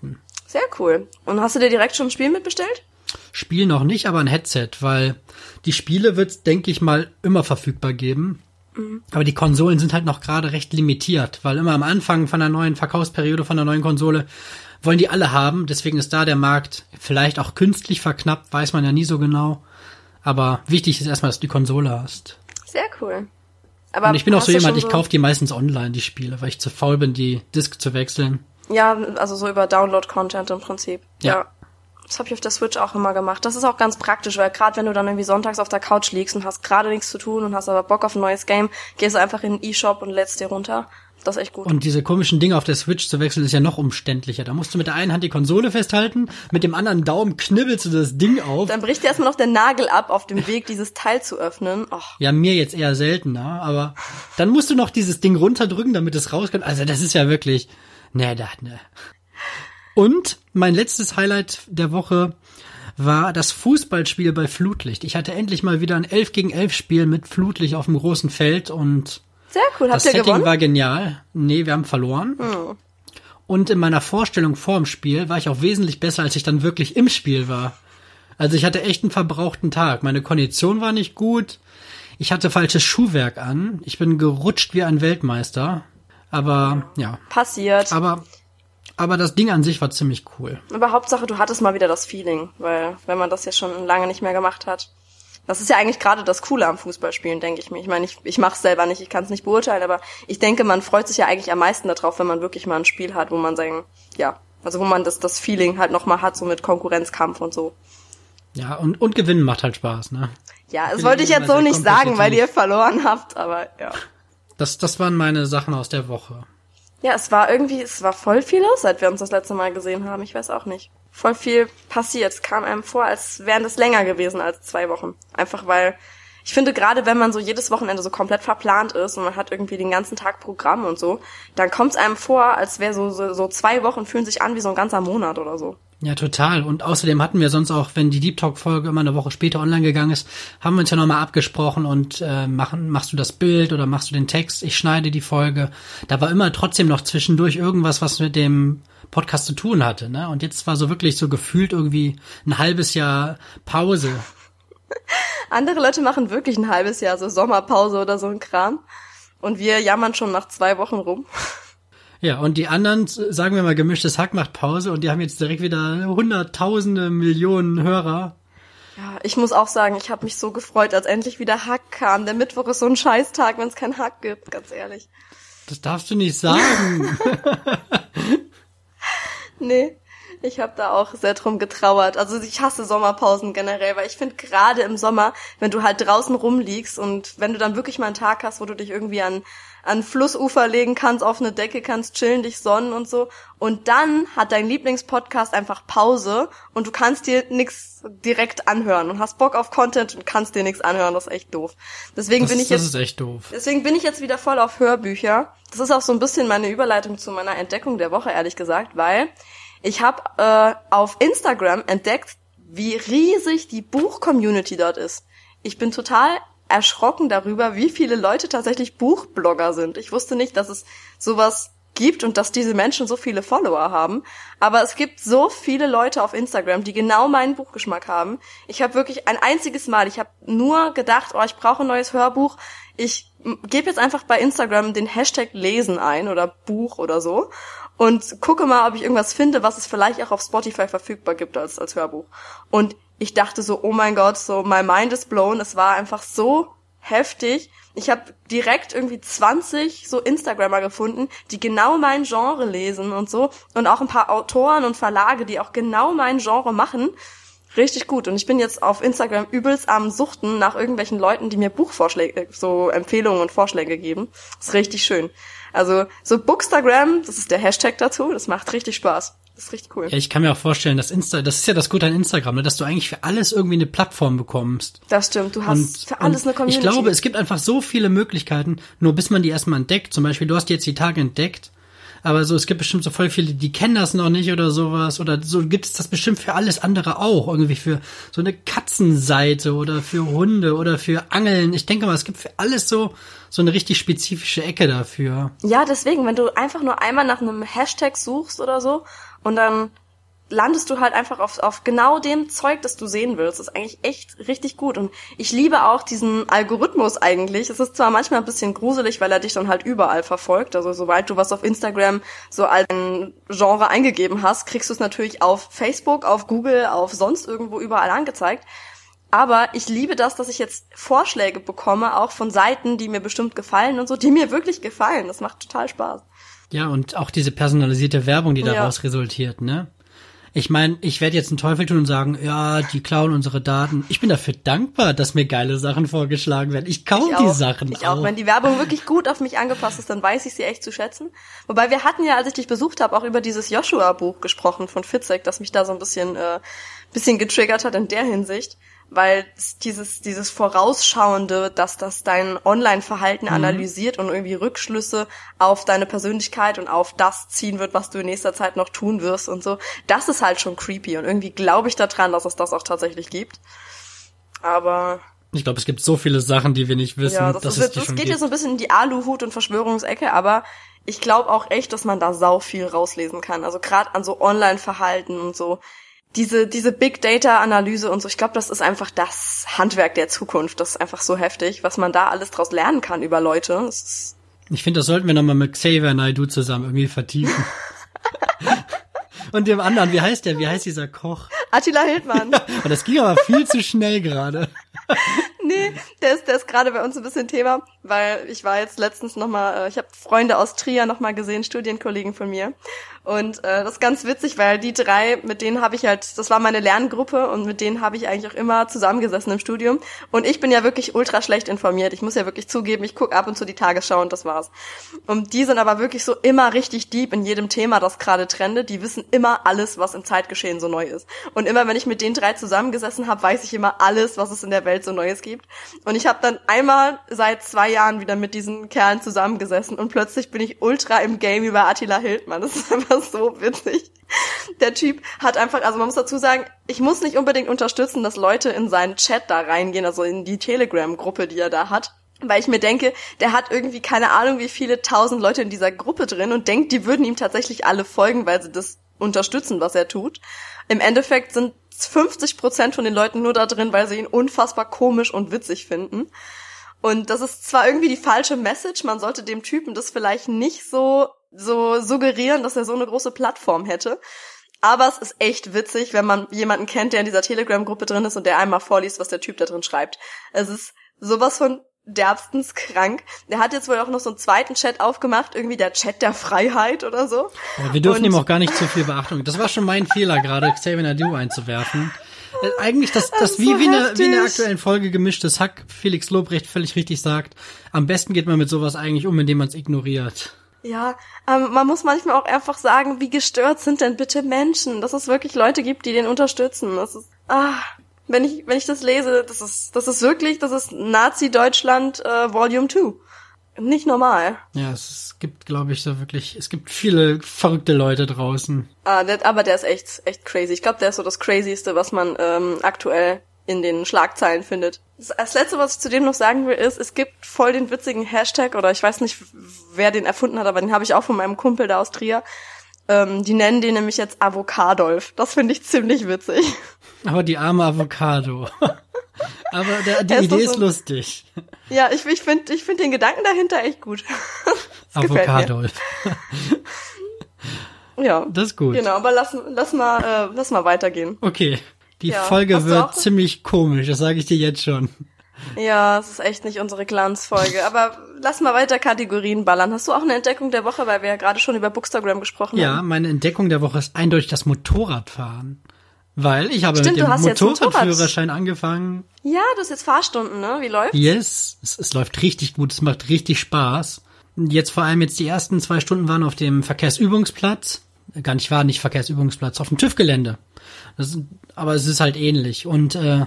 Sehr cool. Und hast du dir direkt schon ein Spiel mitbestellt? Spiel noch nicht, aber ein Headset, weil die Spiele wird's, denke ich mal, immer verfügbar geben. Aber die Konsolen sind halt noch gerade recht limitiert, weil immer am Anfang von der neuen Verkaufsperiode von der neuen Konsole wollen die alle haben. Deswegen ist da der Markt vielleicht auch künstlich verknappt, weiß man ja nie so genau. Aber wichtig ist erstmal, dass du die Konsole hast. Sehr cool. Aber Und ich bin auch so jemand, ich kaufe die meistens online, die Spiele, weil ich zu faul bin, die Disc zu wechseln. Ja, also so über Download-Content im Prinzip. Ja. Das habe ich auf der Switch auch immer gemacht. Das ist auch ganz praktisch, weil gerade wenn du dann irgendwie sonntags auf der Couch liegst und hast gerade nichts zu tun und hast aber Bock auf ein neues Game, gehst du einfach in den E-Shop und lädst dir runter. Das ist echt gut. Und diese komischen Dinge auf der Switch zu wechseln ist ja noch umständlicher. Da musst du mit der einen Hand die Konsole festhalten, mit dem anderen Daumen knibbelst du das Ding auf. dann bricht dir erstmal noch der Nagel ab auf dem Weg, dieses Teil zu öffnen. Och, Ja, mir jetzt eher seltener, aber dann musst du noch dieses Ding runterdrücken, damit es rauskommt. Also das ist ja wirklich, ne, da, ne. Und mein letztes Highlight der Woche war das Fußballspiel bei Flutlicht. Ich hatte endlich mal wieder ein 11 gegen 11 Spiel mit Flutlicht auf dem großen Feld und sehr cool. Habt das ihr Setting gewonnen? war genial. Nee, wir haben verloren. Und in meiner Vorstellung vor dem Spiel war ich auch wesentlich besser, als ich dann wirklich im Spiel war. Also ich hatte echt einen verbrauchten Tag. Meine Kondition war nicht gut. Ich hatte falsches Schuhwerk an. Ich bin gerutscht wie ein Weltmeister. Aber ja, Passiert. aber aber das Ding an sich war ziemlich cool. Aber Hauptsache, du hattest mal wieder das Feeling, weil wenn man das ja schon lange nicht mehr gemacht hat. Das ist ja eigentlich gerade das Coole am Fußballspielen, denke ich mir. Ich meine, ich, ich mache es selber nicht, ich kann es nicht beurteilen, aber ich denke, man freut sich ja eigentlich am meisten darauf, wenn man wirklich mal ein Spiel hat, wo man sagen, ja, also wo man das, das Feeling halt nochmal hat, so mit Konkurrenzkampf und so. Ja, und und gewinnen macht halt Spaß, ne? Ja, das wollte ich jetzt so nicht sagen, weil ihr verloren habt, aber ja. Das das waren meine Sachen aus der Woche. Ja, es war irgendwie, es war voll viel los, seit wir uns das letzte Mal gesehen haben. Ich weiß auch nicht. Voll viel passiert. Es kam einem vor, als wären das länger gewesen als zwei Wochen. Einfach weil, ich finde, gerade wenn man so jedes Wochenende so komplett verplant ist und man hat irgendwie den ganzen Tag Programm und so, dann kommt es einem vor, als wäre so, so, so zwei Wochen fühlen sich an wie so ein ganzer Monat oder so. Ja, total. Und außerdem hatten wir sonst auch, wenn die Deep Talk Folge immer eine Woche später online gegangen ist, haben wir uns ja nochmal abgesprochen und äh, machen, machst du das Bild oder machst du den Text? Ich schneide die Folge. Da war immer trotzdem noch zwischendurch irgendwas, was mit dem Podcast zu tun hatte. Ne? Und jetzt war so wirklich so gefühlt irgendwie ein halbes Jahr Pause. Andere Leute machen wirklich ein halbes Jahr so Sommerpause oder so ein Kram. Und wir jammern schon nach zwei Wochen rum. Ja, und die anderen, sagen wir mal, gemischtes Hack macht Pause und die haben jetzt direkt wieder hunderttausende Millionen Hörer. Ja, ich muss auch sagen, ich habe mich so gefreut, als endlich wieder Hack kam. Der Mittwoch ist so ein Scheißtag, wenn es keinen Hack gibt, ganz ehrlich. Das darfst du nicht sagen. Nee, ich habe da auch sehr drum getrauert. Also ich hasse Sommerpausen generell, weil ich finde gerade im Sommer, wenn du halt draußen rumliegst und wenn du dann wirklich mal einen Tag hast, wo du dich irgendwie an an Flussufer legen kannst, auf eine Decke kannst chillen, dich sonnen und so. Und dann hat dein Lieblingspodcast einfach Pause und du kannst dir nix direkt anhören und hast Bock auf Content und kannst dir nichts anhören. Das ist echt doof. Deswegen Das, bin ich das jetzt ist echt doof. Deswegen bin ich jetzt wieder voll auf Hörbücher. Das ist auch so ein bisschen meine Überleitung zu meiner Entdeckung der Woche, ehrlich gesagt, weil ich habe äh, auf Instagram entdeckt, wie riesig die Buch-Community dort ist. Ich bin total erschrocken darüber, wie viele Leute tatsächlich Buchblogger sind. Ich wusste nicht, dass es sowas gibt und dass diese Menschen so viele Follower haben. Aber es gibt so viele Leute auf Instagram, die genau meinen Buchgeschmack haben. Ich habe wirklich ein einziges Mal, ich habe nur gedacht, oh, ich brauche ein neues Hörbuch. ich gebe jetzt einfach bei Instagram den Hashtag Lesen ein oder Buch oder so und gucke mal, ob ich irgendwas finde, was es vielleicht auch auf Spotify verfügbar gibt als, als Hörbuch. Und ich dachte so, oh mein Gott, so my mind is blown. Es war einfach so heftig. Ich habe direkt irgendwie 20 so Instagrammer gefunden, die genau mein Genre lesen und so und auch ein paar Autoren und Verlage, die auch genau mein Genre machen. Richtig gut. Und ich bin jetzt auf Instagram übelst am Suchten nach irgendwelchen Leuten, die mir Buchvorschläge, so Empfehlungen und Vorschläge geben. Ist richtig schön. Also so Bookstagram, das ist der Hashtag dazu, das macht richtig Spaß. Das ist richtig cool. Ja, ich kann mir auch vorstellen, dass Insta, das ist ja das Gute an Instagram, ne, dass du eigentlich für alles irgendwie eine Plattform bekommst. Das stimmt, du hast und, für alles eine Community. Ich glaube, es gibt einfach so viele Möglichkeiten, nur bis man die erstmal entdeckt. Zum Beispiel, du hast jetzt die Tage entdeckt aber so, es gibt bestimmt so voll viele, die kennen das noch nicht oder sowas. Oder so gibt es das bestimmt für alles andere auch. Irgendwie für so eine Katzenseite oder für Hunde oder für Angeln. Ich denke mal, es gibt für alles so, so eine richtig spezifische Ecke dafür. Ja, deswegen, wenn du einfach nur einmal nach einem Hashtag suchst oder so und dann landest du halt einfach auf, auf genau dem Zeug, das du sehen willst. Das ist eigentlich echt richtig gut. Und ich liebe auch diesen Algorithmus eigentlich. Es ist zwar manchmal ein bisschen gruselig, weil er dich dann halt überall verfolgt. Also sobald du was auf Instagram so als ein Genre eingegeben hast, kriegst du es natürlich auf Facebook, auf Google, auf sonst irgendwo überall angezeigt. Aber ich liebe das, dass ich jetzt Vorschläge bekomme, auch von Seiten, die mir bestimmt gefallen und so, die mir wirklich gefallen. Das macht total Spaß. Ja, und auch diese personalisierte Werbung, die daraus ja. resultiert, ne? Ich meine, ich werde jetzt einen Teufel tun und sagen, ja, die klauen unsere Daten. Ich bin dafür dankbar, dass mir geile Sachen vorgeschlagen werden. Ich kaufe die Sachen ich auch. auch. Wenn die Werbung wirklich gut auf mich angepasst ist, dann weiß ich sie echt zu schätzen. Wobei wir hatten ja, als ich dich besucht habe, auch über dieses Joshua-Buch gesprochen von Fitzek, das mich da so ein bisschen, äh, bisschen getriggert hat in der Hinsicht weil dieses, dieses Vorausschauende, dass das dein Online-Verhalten mhm. analysiert und irgendwie Rückschlüsse auf deine Persönlichkeit und auf das ziehen wird, was du in nächster Zeit noch tun wirst und so, das ist halt schon creepy und irgendwie glaube ich daran, dass es das auch tatsächlich gibt. Aber ich glaube, es gibt so viele Sachen, die wir nicht wissen. Ja, das, ist, das geht ja so ein bisschen in die Aluhut- und Verschwörungsecke, aber ich glaube auch echt, dass man da sau viel rauslesen kann. Also gerade an so Online-Verhalten und so diese, diese Big Data Analyse und so, ich glaube, das ist einfach das Handwerk der Zukunft. Das ist einfach so heftig, was man da alles draus lernen kann über Leute. ich finde, das sollten wir nochmal mit Xavier Naidu zusammen irgendwie vertiefen. und dem anderen, wie heißt der? Wie heißt dieser Koch? Attila Hildmann. und das ging aber viel zu schnell gerade. nee, der ist, der ist gerade bei uns ein bisschen Thema, weil ich war jetzt letztens nochmal, äh, ich habe Freunde aus Trier nochmal gesehen, Studienkollegen von mir. Und äh, das ist ganz witzig, weil die drei, mit denen habe ich halt, das war meine Lerngruppe und mit denen habe ich eigentlich auch immer zusammengesessen im Studium. Und ich bin ja wirklich ultra schlecht informiert. Ich muss ja wirklich zugeben, ich gucke ab und zu die Tagesschau und das war's. Und die sind aber wirklich so immer richtig deep in jedem Thema, das gerade trendet. Die wissen immer alles, was im Zeitgeschehen so neu ist. Und immer wenn ich mit den drei zusammengesessen habe, weiß ich immer alles, was es in der Welt so Neues gibt. Und ich habe dann einmal seit zwei Jahren wieder mit diesen Kerlen zusammengesessen und plötzlich bin ich ultra im Game über Attila Hildmann. Das ist einfach so witzig. Der Typ hat einfach, also man muss dazu sagen, ich muss nicht unbedingt unterstützen, dass Leute in seinen Chat da reingehen, also in die Telegram-Gruppe, die er da hat. Weil ich mir denke, der hat irgendwie keine Ahnung, wie viele tausend Leute in dieser Gruppe drin und denkt, die würden ihm tatsächlich alle folgen, weil sie das unterstützen, was er tut. Im Endeffekt sind 50 Prozent von den Leuten nur da drin, weil sie ihn unfassbar komisch und witzig finden. Und das ist zwar irgendwie die falsche Message, man sollte dem Typen das vielleicht nicht so so suggerieren, dass er so eine große Plattform hätte. Aber es ist echt witzig, wenn man jemanden kennt, der in dieser Telegram-Gruppe drin ist und der einmal vorliest, was der Typ da drin schreibt. Es ist sowas von derbstens krank. Der hat jetzt wohl auch noch so einen zweiten Chat aufgemacht, irgendwie der Chat der Freiheit oder so. Ja, wir dürfen und ihm auch gar nicht zu viel Beachtung. Das war schon mein Fehler gerade, Xavier Nadu einzuwerfen. Äh, eigentlich das, das, das wie, so wie, eine, wie in der aktuellen Folge gemischtes Hack Felix Lobrecht völlig richtig sagt. Am besten geht man mit sowas eigentlich um, indem man es ignoriert. Ja, ähm, man muss manchmal auch einfach sagen, wie gestört sind denn bitte Menschen, dass es wirklich Leute gibt, die den unterstützen. Das ist, ah, wenn ich, wenn ich das lese, das ist, das ist wirklich, das ist Nazi-Deutschland äh, Volume 2. Nicht normal. Ja, es gibt, glaube ich, so wirklich, es gibt viele verrückte Leute draußen. Ah, der, aber der ist echt, echt crazy. Ich glaube, der ist so das Crazyste, was man ähm, aktuell in den Schlagzeilen findet. Das letzte, was ich zu dem noch sagen will, ist, es gibt voll den witzigen Hashtag, oder ich weiß nicht, wer den erfunden hat, aber den habe ich auch von meinem Kumpel da aus Trier. Ähm, die nennen den nämlich jetzt Avocadolf. Das finde ich ziemlich witzig. Aber die arme Avocado. Aber der, die ist Idee ist so- lustig. Ja, ich, ich finde ich find den Gedanken dahinter echt gut. Das gefällt mir. Avocado. Ja. Das ist gut. Genau, aber lass, lass mal, äh, lass mal weitergehen. Okay. Die Ja. Folge wird ziemlich komisch, das sage ich dir jetzt schon. Ja, es ist echt nicht unsere Glanzfolge. Aber lass mal weiter Kategorien ballern. Hast du auch eine Entdeckung der Woche, weil wir ja gerade schon über Bookstagram gesprochen Ja, haben? meine Entdeckung der Woche ist eindeutig das Motorradfahren. Weil ich habe Stimmt, mit dem Motorradführerschein angefangen. Ja, du hast jetzt Fahrstunden, ne? Wie läuft's? Yes, es, es läuft richtig gut, es macht richtig Spaß. Jetzt vor allem jetzt die ersten zwei Stunden waren auf dem Verkehrsübungsplatz. Äh, Gar nicht war nicht Verkehrsübungsplatz, auf dem TÜV-Gelände. Das Aber es ist halt ähnlich. Und äh,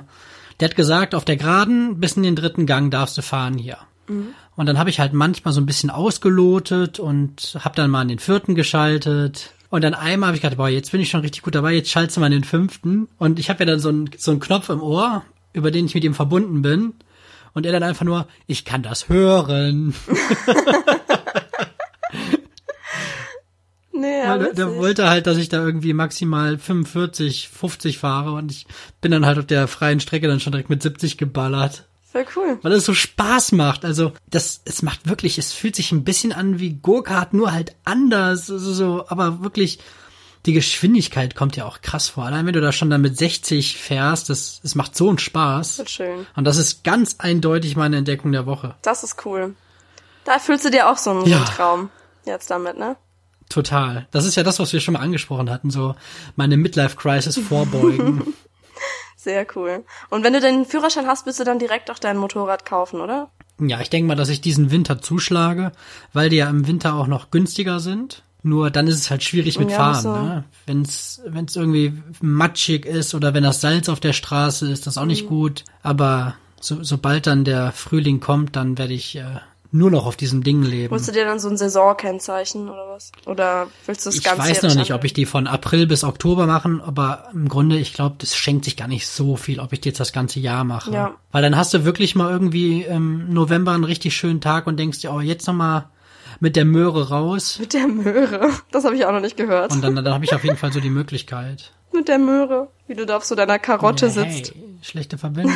der hat gesagt, auf der Geraden bis in den dritten Gang darfst du fahren hier. Und dann habe ich halt manchmal so ein bisschen ausgelotet und habe dann mal in den vierten geschaltet. Und dann einmal habe ich gedacht, boah, jetzt bin ich schon richtig gut dabei, jetzt schaltest du mal in den fünften. Und ich habe ja dann so einen, so einen Knopf im Ohr, über den ich mit ihm verbunden bin. Und er dann einfach nur, ich kann das hören. Nee, Weil der, der wollte halt, dass ich da irgendwie maximal 45, 50 fahre und ich bin dann halt auf der freien Strecke dann schon direkt mit 70 geballert. Voll cool. Weil es so Spaß macht. Also, das, es macht wirklich, es fühlt sich ein bisschen an wie Go-Kart, nur halt anders, so, so, aber wirklich, die Geschwindigkeit kommt ja auch krass vor. Allein wenn du da schon dann mit 60 fährst, das, es macht so einen Spaß. Wird schön. Und das ist ganz eindeutig meine Entdeckung der Woche. Das ist cool. Da fühlst du dir auch so einen, Ja. einen Traum jetzt damit, ne? Total. Das ist ja das, was wir schon mal angesprochen hatten, so meine Midlife-Crisis vorbeugen. Sehr cool. Und wenn du den Führerschein hast, willst du dann direkt auch dein Motorrad kaufen, oder? Ja, ich denke mal, dass ich diesen Winter zuschlage, weil die ja im Winter auch noch günstiger sind. Nur dann ist es halt schwierig mit Ja, Fahren. so. Ne? Wenn es irgendwie matschig ist oder wenn das Salz auf der Straße ist, das auch Mhm. nicht gut. Aber so, sobald dann der Frühling kommt, dann werde ich äh, nur noch auf diesem Ding leben. Holst du dir dann so ein Saisonkennzeichen oder was? Oder willst du es Ich ganz weiß noch nicht, ob ich die von April bis Oktober machen, aber im Grunde, ich glaube, das schenkt sich gar nicht so viel, ob ich die jetzt das ganze Jahr mache. Ja. Weil dann hast du wirklich mal irgendwie im November einen richtig schönen Tag und denkst dir, oh, jetzt noch mal mit der Möhre raus. Mit der Möhre. Das habe ich auch noch nicht gehört. Und dann, dann habe ich auf jeden Fall so die Möglichkeit. Mit der Möhre. Wie du da auf so deiner Karotte sitzt. Hey, schlechte Verbindung.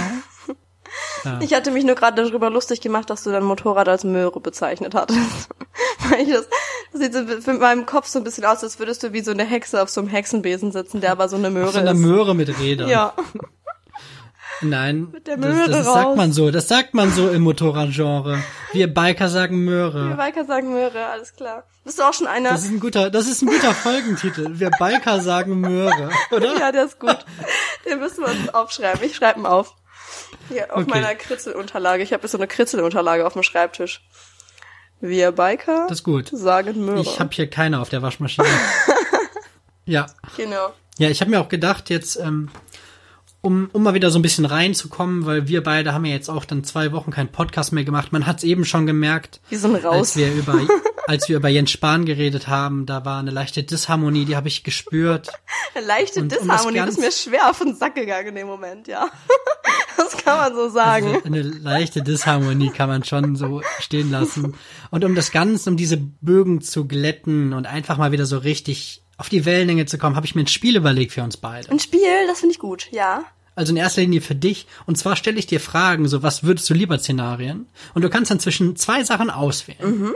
Ja. Ich hatte mich nur gerade darüber lustig gemacht, dass du dein Motorrad als Möhre bezeichnet hattest. Weil ich das, das sieht so mit meinem Kopf so ein bisschen aus, als würdest du wie so eine Hexe auf so einem Hexenbesen sitzen, der aber so eine Möhre Auf so einer ist. Möhre mit Rädern. Ja. Nein, der das, Möhre das sagt man so. Das sagt man so im Motorradgenre. Wir Biker sagen Wir Möhre. Biker sagen Möhre, alles klar. Bist du auch schon einer? Das ist ein guter, das ist ein guter Folgentitel. Wir Biker sagen Möhre, oder? ja, der ist gut. Den müssen wir uns aufschreiben. Ich schreibe ihn auf. Hier, auf Okay. meiner Kritzelunterlage. Ich habe jetzt so eine Kritzelunterlage auf dem Schreibtisch. Wir Biker Das ist gut. sagen Möhre. Ich habe hier keine auf der Waschmaschine. ja. genau. Ja, ich habe mir auch gedacht, jetzt, ähm, um, um mal wieder so ein bisschen reinzukommen, weil wir beide haben ja jetzt auch dann zwei Wochen keinen Podcast mehr gemacht. Man hat es eben schon gemerkt, Wir sind raus. als wir über als wir über Jens Spahn geredet haben, da war eine leichte Disharmonie, die habe ich gespürt. Eine leichte Und um das Disharmonie, das ist mir ganz- schwer auf den Sack gegangen in dem Moment, ja. Kann man so sagen. Also eine leichte Disharmonie kann man schon so stehen lassen. Und um das Ganze, um diese Bögen zu glätten und einfach mal wieder so richtig auf die Wellenlänge zu kommen, habe ich mir ein Spiel überlegt für uns beide. Ein Spiel, das finde ich gut, ja. Also in erster Linie für dich. Und zwar stelle ich dir Fragen, so was würdest du lieber Szenarien? Und du kannst dann zwischen zwei Sachen auswählen.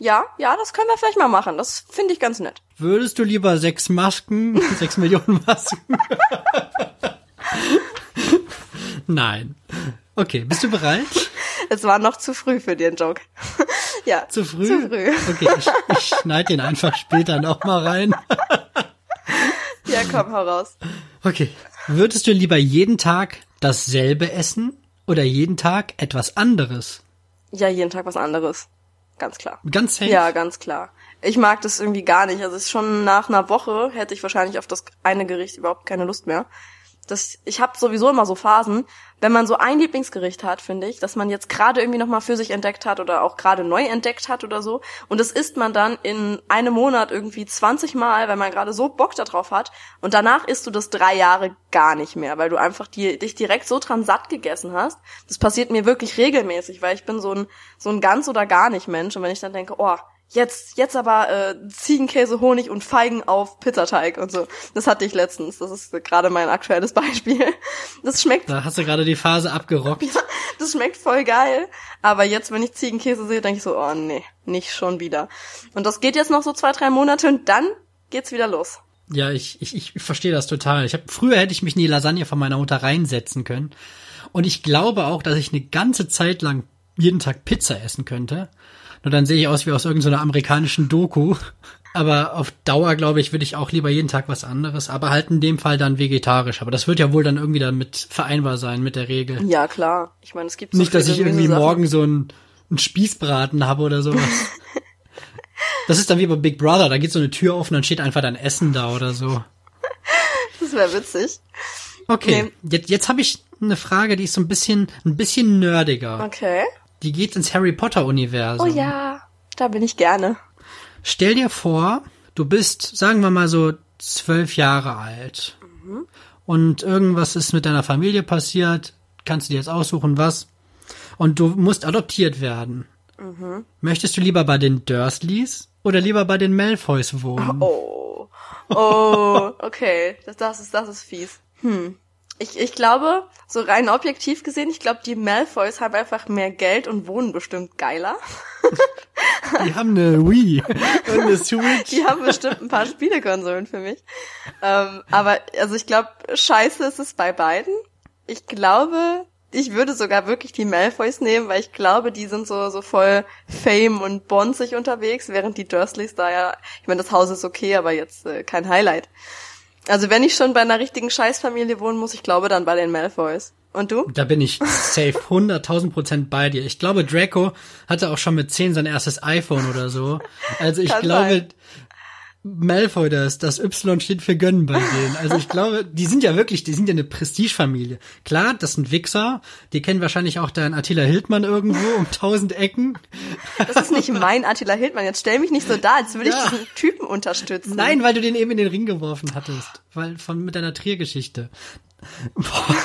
Ja, ja, das können wir vielleicht mal machen. Das finde ich ganz nett. Würdest du lieber sechs Masken, sechs Millionen Masken? Nein. Okay, bist du bereit? Es war noch zu früh für den Joke. ja. Zu früh? Zu früh. Okay, ich, ich schneide den einfach später noch mal rein. Ja, komm, hau raus. Okay. Würdest du lieber jeden Tag dasselbe essen oder jeden Tag etwas anderes? Ja, jeden Tag was anderes. Ganz klar. Ganz safe? Ja, ganz klar. Ich mag das irgendwie gar nicht. Also es ist schon nach einer Woche hätte ich wahrscheinlich auf das eine Gericht überhaupt keine Lust mehr. Das, ich habe sowieso immer so Phasen, wenn man so ein Lieblingsgericht hat, finde ich, dass man jetzt gerade irgendwie noch mal für sich entdeckt hat oder auch gerade neu entdeckt hat oder so. Und das isst man dann in einem Monat irgendwie 20 Mal, weil man gerade so Bock darauf hat. Und danach isst du das drei Jahre gar nicht mehr, weil du einfach die, dich direkt so dran satt gegessen hast. Das passiert mir wirklich regelmäßig, weil ich bin so ein so ein ganz oder gar nicht Mensch. Und wenn ich dann denke, oh, jetzt, jetzt aber äh, Ziegenkäse, Honig und Feigen auf Pizzateig und so. Das hatte ich letztens. Das ist gerade mein aktuelles Beispiel. Das schmeckt. Da hast du gerade die Phase abgerockt. Ja, das schmeckt voll geil. Aber jetzt, wenn ich Ziegenkäse sehe, denke ich so, oh nee, nicht schon wieder. Und das geht jetzt noch so zwei, drei Monate und dann geht's wieder los. Ja, ich, ich, ich verstehe das total. Ich hab, früher hätte ich mich in die Lasagne von meiner Mutter reinsetzen können. Und ich glaube auch, dass ich eine ganze Zeit lang jeden Tag Pizza essen könnte. Nur dann sehe ich aus wie aus irgendeiner amerikanischen Doku. Aber auf Dauer, glaube ich, würde ich auch lieber jeden Tag was anderes, aber halt in dem Fall dann vegetarisch. Aber das wird ja wohl dann irgendwie damit vereinbar sein mit der Regel. Ja, klar. Ich meine, es gibt so Nicht, dass ich irgendwie Gemüsesachen. morgen so einen, einen Spießbraten habe oder sowas. das ist dann wie bei Big Brother, da geht so eine Tür auf und dann steht einfach dein Essen da oder so. Das wäre witzig. Okay, Nee. jetzt, jetzt habe ich eine Frage, die ist so ein bisschen, ein bisschen nerdiger. Okay. Die geht ins Harry Potter Universum. Oh ja, da bin ich gerne. Stell dir vor, du bist, sagen wir mal so, zwölf Jahre alt. Und irgendwas ist mit deiner Familie passiert. Kannst du dir jetzt aussuchen, was. Und du musst adoptiert werden. Möchtest du lieber bei den Dursleys oder lieber bei den Malfoys wohnen? Oh. Oh, okay. Das, das ist, das ist fies. Hm. Ich, ich glaube, so rein objektiv gesehen, ich glaube, die Malfoys haben einfach mehr Geld und wohnen bestimmt geiler. Die haben eine Wii und eine Switch. Die haben bestimmt ein paar Spielekonsolen für mich. Ähm, aber also ich glaube, scheiße ist es bei beiden. Ich glaube, ich würde sogar wirklich die Malfoys nehmen, weil ich glaube, die sind so so voll Fame und bonzig unterwegs, während die Dursleys da ja, ich meine, das Haus ist okay, aber jetzt äh, kein Highlight. Also wenn ich schon bei einer richtigen Scheißfamilie wohnen muss, ich glaube dann bei den Malfoys. Und du? Da bin ich safe 100.000 Prozent bei dir. Ich glaube, Draco hatte auch schon mit 10 sein erstes iPhone oder so. Also ich Kann glaube, sein. Malfoy, das, das Y steht für gönnen bei denen. Also ich glaube, die sind ja wirklich, die sind ja eine Prestigefamilie. Klar, das sind Wichser. Die kennen wahrscheinlich auch deinen Attila Hildmann irgendwo um tausend Ecken. Das ist nicht mein Attila Hildmann. Jetzt stell mich nicht so da, als würde ich Ja. diesen Typen unterstützen. Nein, weil du den eben in den Ring geworfen hattest. Weil von mit deiner Trier-Geschichte. Boah.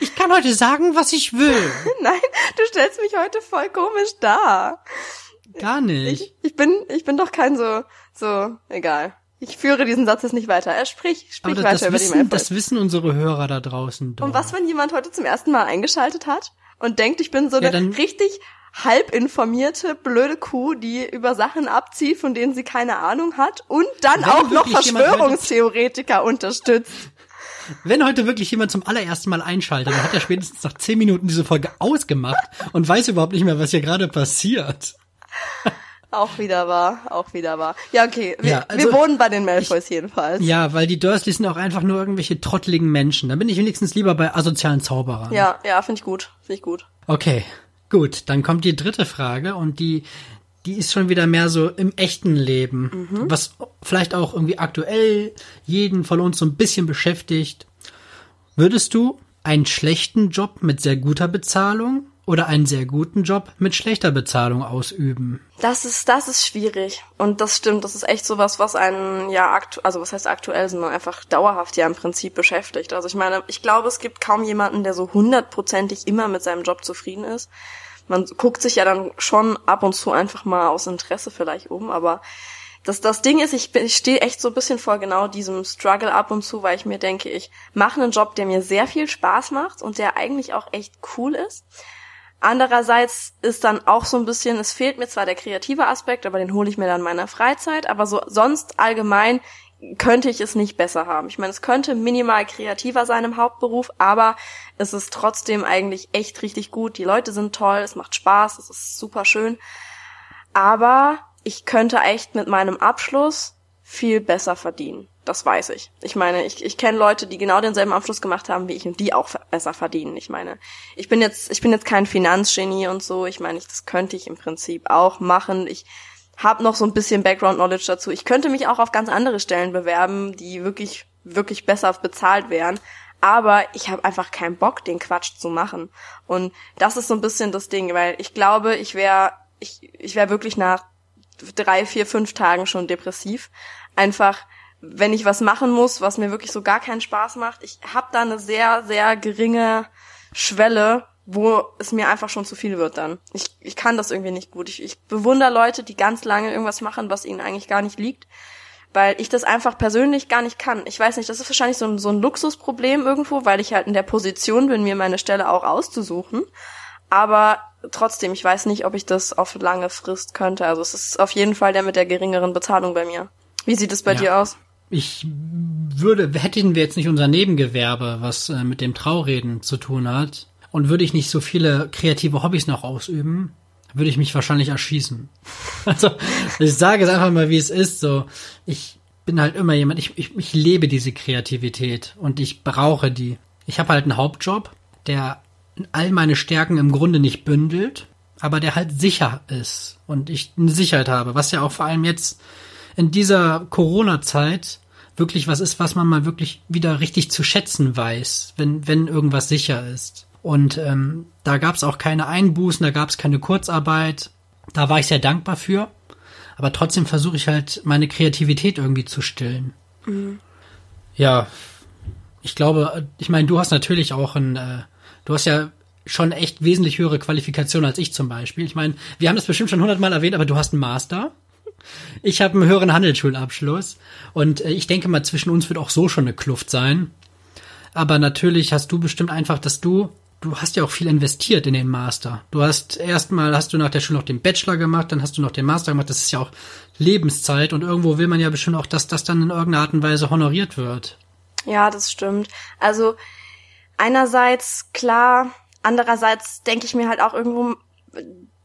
Ich kann heute sagen, was ich will. Nein, du stellst mich heute voll komisch dar. Gar nicht. Ich, ich bin, ich bin doch kein so, so, egal. Ich führe diesen Satz jetzt nicht weiter. Er sprich, sprich das, weiter das, über die wissen, Malfoys. das wissen unsere Hörer da draußen doch. Und was, wenn jemand heute zum ersten Mal eingeschaltet hat und denkt, ich bin so Ja, eine richtig halb informierte, blöde Kuh, die über Sachen abzieht, von denen sie keine Ahnung hat und dann Wenn auch noch Verschwörungstheoretiker unterstützt. Wenn heute wirklich jemand zum allerersten Mal einschaltet, dann hat er spätestens nach zehn Minuten diese Folge ausgemacht und weiß überhaupt nicht mehr, was hier gerade passiert. Auch wieder wahr, auch wieder wahr. Ja, okay, wir, Ja, also wir wohnen bei den Malfoys jedenfalls. Ja, weil die Dursleys sind auch einfach nur irgendwelche trotteligen Menschen. Da bin ich wenigstens lieber bei asozialen Zauberern. Ja, ja, finde ich gut, finde ich gut. Okay, gut. Dann kommt die dritte Frage und die, die ist schon wieder mehr so im echten Leben, was vielleicht auch irgendwie aktuell jeden von uns so ein bisschen beschäftigt. Würdest du einen schlechten Job mit sehr guter Bezahlung oder einen sehr guten Job mit schlechter Bezahlung ausüben? Das ist, das ist schwierig. Und das stimmt, das ist echt sowas, was einen ja aktu also was heißt aktuell, sondern einfach dauerhaft ja im Prinzip beschäftigt. Also ich meine, ich glaube, es gibt kaum jemanden, der so hundertprozentig immer mit seinem Job zufrieden ist. Man guckt sich ja dann schon ab und zu einfach mal aus Interesse vielleicht um, aber das, das Ding ist, ich, ich stehe echt so ein bisschen vor genau diesem Struggle ab und zu, weil ich mir denke, ich mache einen Job, der mir sehr viel Spaß macht und der eigentlich auch echt cool ist. Andererseits ist dann auch so ein bisschen, es fehlt mir zwar der kreative Aspekt, aber den hole ich mir dann in meiner Freizeit, aber so sonst allgemein könnte ich es nicht besser haben. Ich meine, es könnte minimal kreativer sein im Hauptberuf, aber es ist trotzdem eigentlich echt richtig gut. Die Leute sind toll, es macht Spaß, es ist super schön. Aber ich könnte echt mit meinem Abschluss viel besser verdienen. Das weiß ich. Ich meine, ich, ich kenne Leute, die genau denselben Abschluss gemacht haben wie ich und die auch besser verdienen. Ich meine, ich bin jetzt, ich bin jetzt kein Finanzgenie und so. Ich meine, ich, das könnte ich im Prinzip auch machen. Ich habe noch so ein bisschen Background Knowledge dazu. Ich könnte mich auch auf ganz andere Stellen bewerben, die wirklich, wirklich besser bezahlt wären. Aber ich habe einfach keinen Bock, den Quatsch zu machen. Und das ist so ein bisschen das Ding, weil ich glaube, ich wäre, ich, ich wäre wirklich nach drei, vier, fünf Tagen schon depressiv. Einfach, wenn ich was machen muss, was mir wirklich so gar keinen Spaß macht. Ich habe da eine sehr, sehr geringe Schwelle, wo es mir einfach schon zu viel wird dann. Ich, ich kann das irgendwie nicht gut. Ich, ich bewundere Leute, die ganz lange irgendwas machen, was ihnen eigentlich gar nicht liegt, weil ich das einfach persönlich gar nicht kann. Ich weiß nicht, das ist wahrscheinlich so ein, so ein Luxusproblem irgendwo, weil ich halt in der Position bin, mir meine Stelle auch auszusuchen. Aber trotzdem, ich weiß nicht, ob ich das auf lange Frist könnte. Also es ist auf jeden Fall der mit der geringeren Bezahlung bei mir. Wie sieht es bei ja. dir aus? Ich würde, hätten wir jetzt nicht unser Nebengewerbe, was äh, mit dem Traureden zu tun hat, und würde ich nicht so viele kreative Hobbys noch ausüben, würde ich mich wahrscheinlich erschießen. Also, ich sage es einfach mal, wie es ist, so, ich bin halt immer jemand, ich, ich, ich lebe diese Kreativität und ich brauche die. Ich habe halt einen Hauptjob, der all meine Stärken im Grunde nicht bündelt, aber der halt sicher ist und ich eine Sicherheit habe, was ja auch vor allem jetzt in dieser Corona-Zeit wirklich was ist, was man mal wirklich wieder richtig zu schätzen weiß, wenn, wenn irgendwas sicher ist. Und ähm, da gab es auch keine Einbußen, da gab es keine Kurzarbeit. Da war ich sehr dankbar für. Aber trotzdem versuche ich halt meine Kreativität irgendwie zu stillen. Mhm. Ja, ich glaube, ich meine, du hast natürlich auch ein, äh, du hast ja schon echt wesentlich höhere Qualifikation als ich zum Beispiel. Ich meine, wir haben das bestimmt schon hundertmal erwähnt, aber du hast einen Master. Ich habe einen höheren Handelsschulabschluss und äh, ich denke mal, zwischen uns wird auch so schon eine Kluft sein. Aber natürlich hast du bestimmt einfach, dass du, du hast ja auch viel investiert in den Master. Du hast erstmal, hast du nach der Schule noch den Bachelor gemacht, dann hast du noch den Master gemacht. Das ist ja auch Lebenszeit und irgendwo will man ja bestimmt auch, dass das dann in irgendeiner Art und Weise honoriert wird. Ja, das stimmt. Also einerseits klar, andererseits denke ich mir halt auch irgendwo,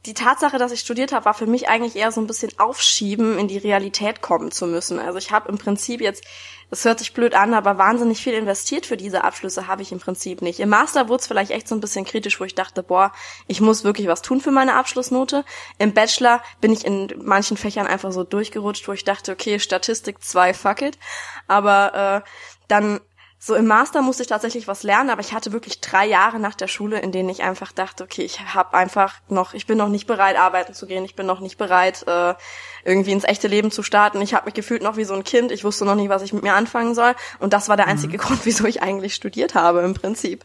die Tatsache, dass ich studiert habe, war für mich eigentlich eher so ein bisschen aufschieben, in die Realität kommen zu müssen. Also ich habe im Prinzip jetzt, das hört sich blöd an, aber wahnsinnig viel investiert für diese Abschlüsse habe ich im Prinzip nicht. Im Master wurde es vielleicht echt so ein bisschen kritisch, wo ich dachte, boah, ich muss wirklich was tun für meine Abschlussnote. Im Bachelor bin ich in manchen Fächern einfach so durchgerutscht, wo ich dachte, okay, Statistik 2, fuck it. Aber äh, dann so im Master musste ich tatsächlich was lernen, aber ich hatte wirklich drei Jahre nach der Schule, in denen ich einfach dachte, okay, ich habe einfach noch, ich bin noch nicht bereit, arbeiten zu gehen, ich bin noch nicht bereit, äh, irgendwie ins echte Leben zu starten. Ich habe mich gefühlt noch wie so ein Kind, ich wusste noch nicht, was ich mit mir anfangen soll. Und das war der einzige mhm. Grund, wieso ich eigentlich studiert habe im Prinzip.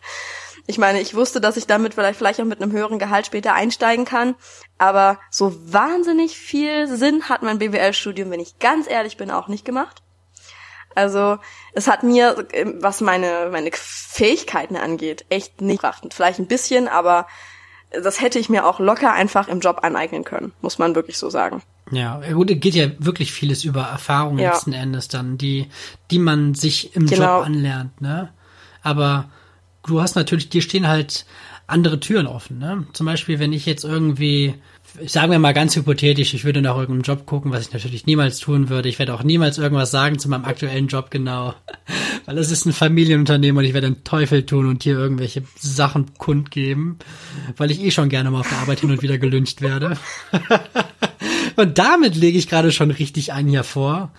Ich meine, ich wusste, dass ich damit vielleicht, vielleicht auch mit einem höheren Gehalt später einsteigen kann, aber so wahnsinnig viel Sinn hat mein BWL-Studium, wenn ich ganz ehrlich bin, auch nicht gemacht. Also es hat mir, was meine, meine Fähigkeiten angeht, echt nicht gebracht. Vielleicht ein bisschen, aber das hätte ich mir auch locker einfach im Job aneignen können, muss man wirklich so sagen. Ja, gut, es geht ja wirklich vieles über Erfahrungen ja. letzten Endes dann, die, die man sich im genau. Job anlernt, ne? Aber du hast natürlich, dir stehen halt andere Türen offen, ne? Zum Beispiel, wenn ich jetzt irgendwie sagen wir mal ganz hypothetisch, ich würde nach irgendeinem Job gucken, was ich natürlich niemals tun würde. Ich werde auch niemals irgendwas sagen zu meinem aktuellen Job genau, weil es ist ein Familienunternehmen und ich werde den Teufel tun und hier irgendwelche Sachen kundgeben, weil ich eh schon gerne mal auf der Arbeit hin und wieder gelünscht werde. und damit lege ich gerade schon richtig ein hier vor.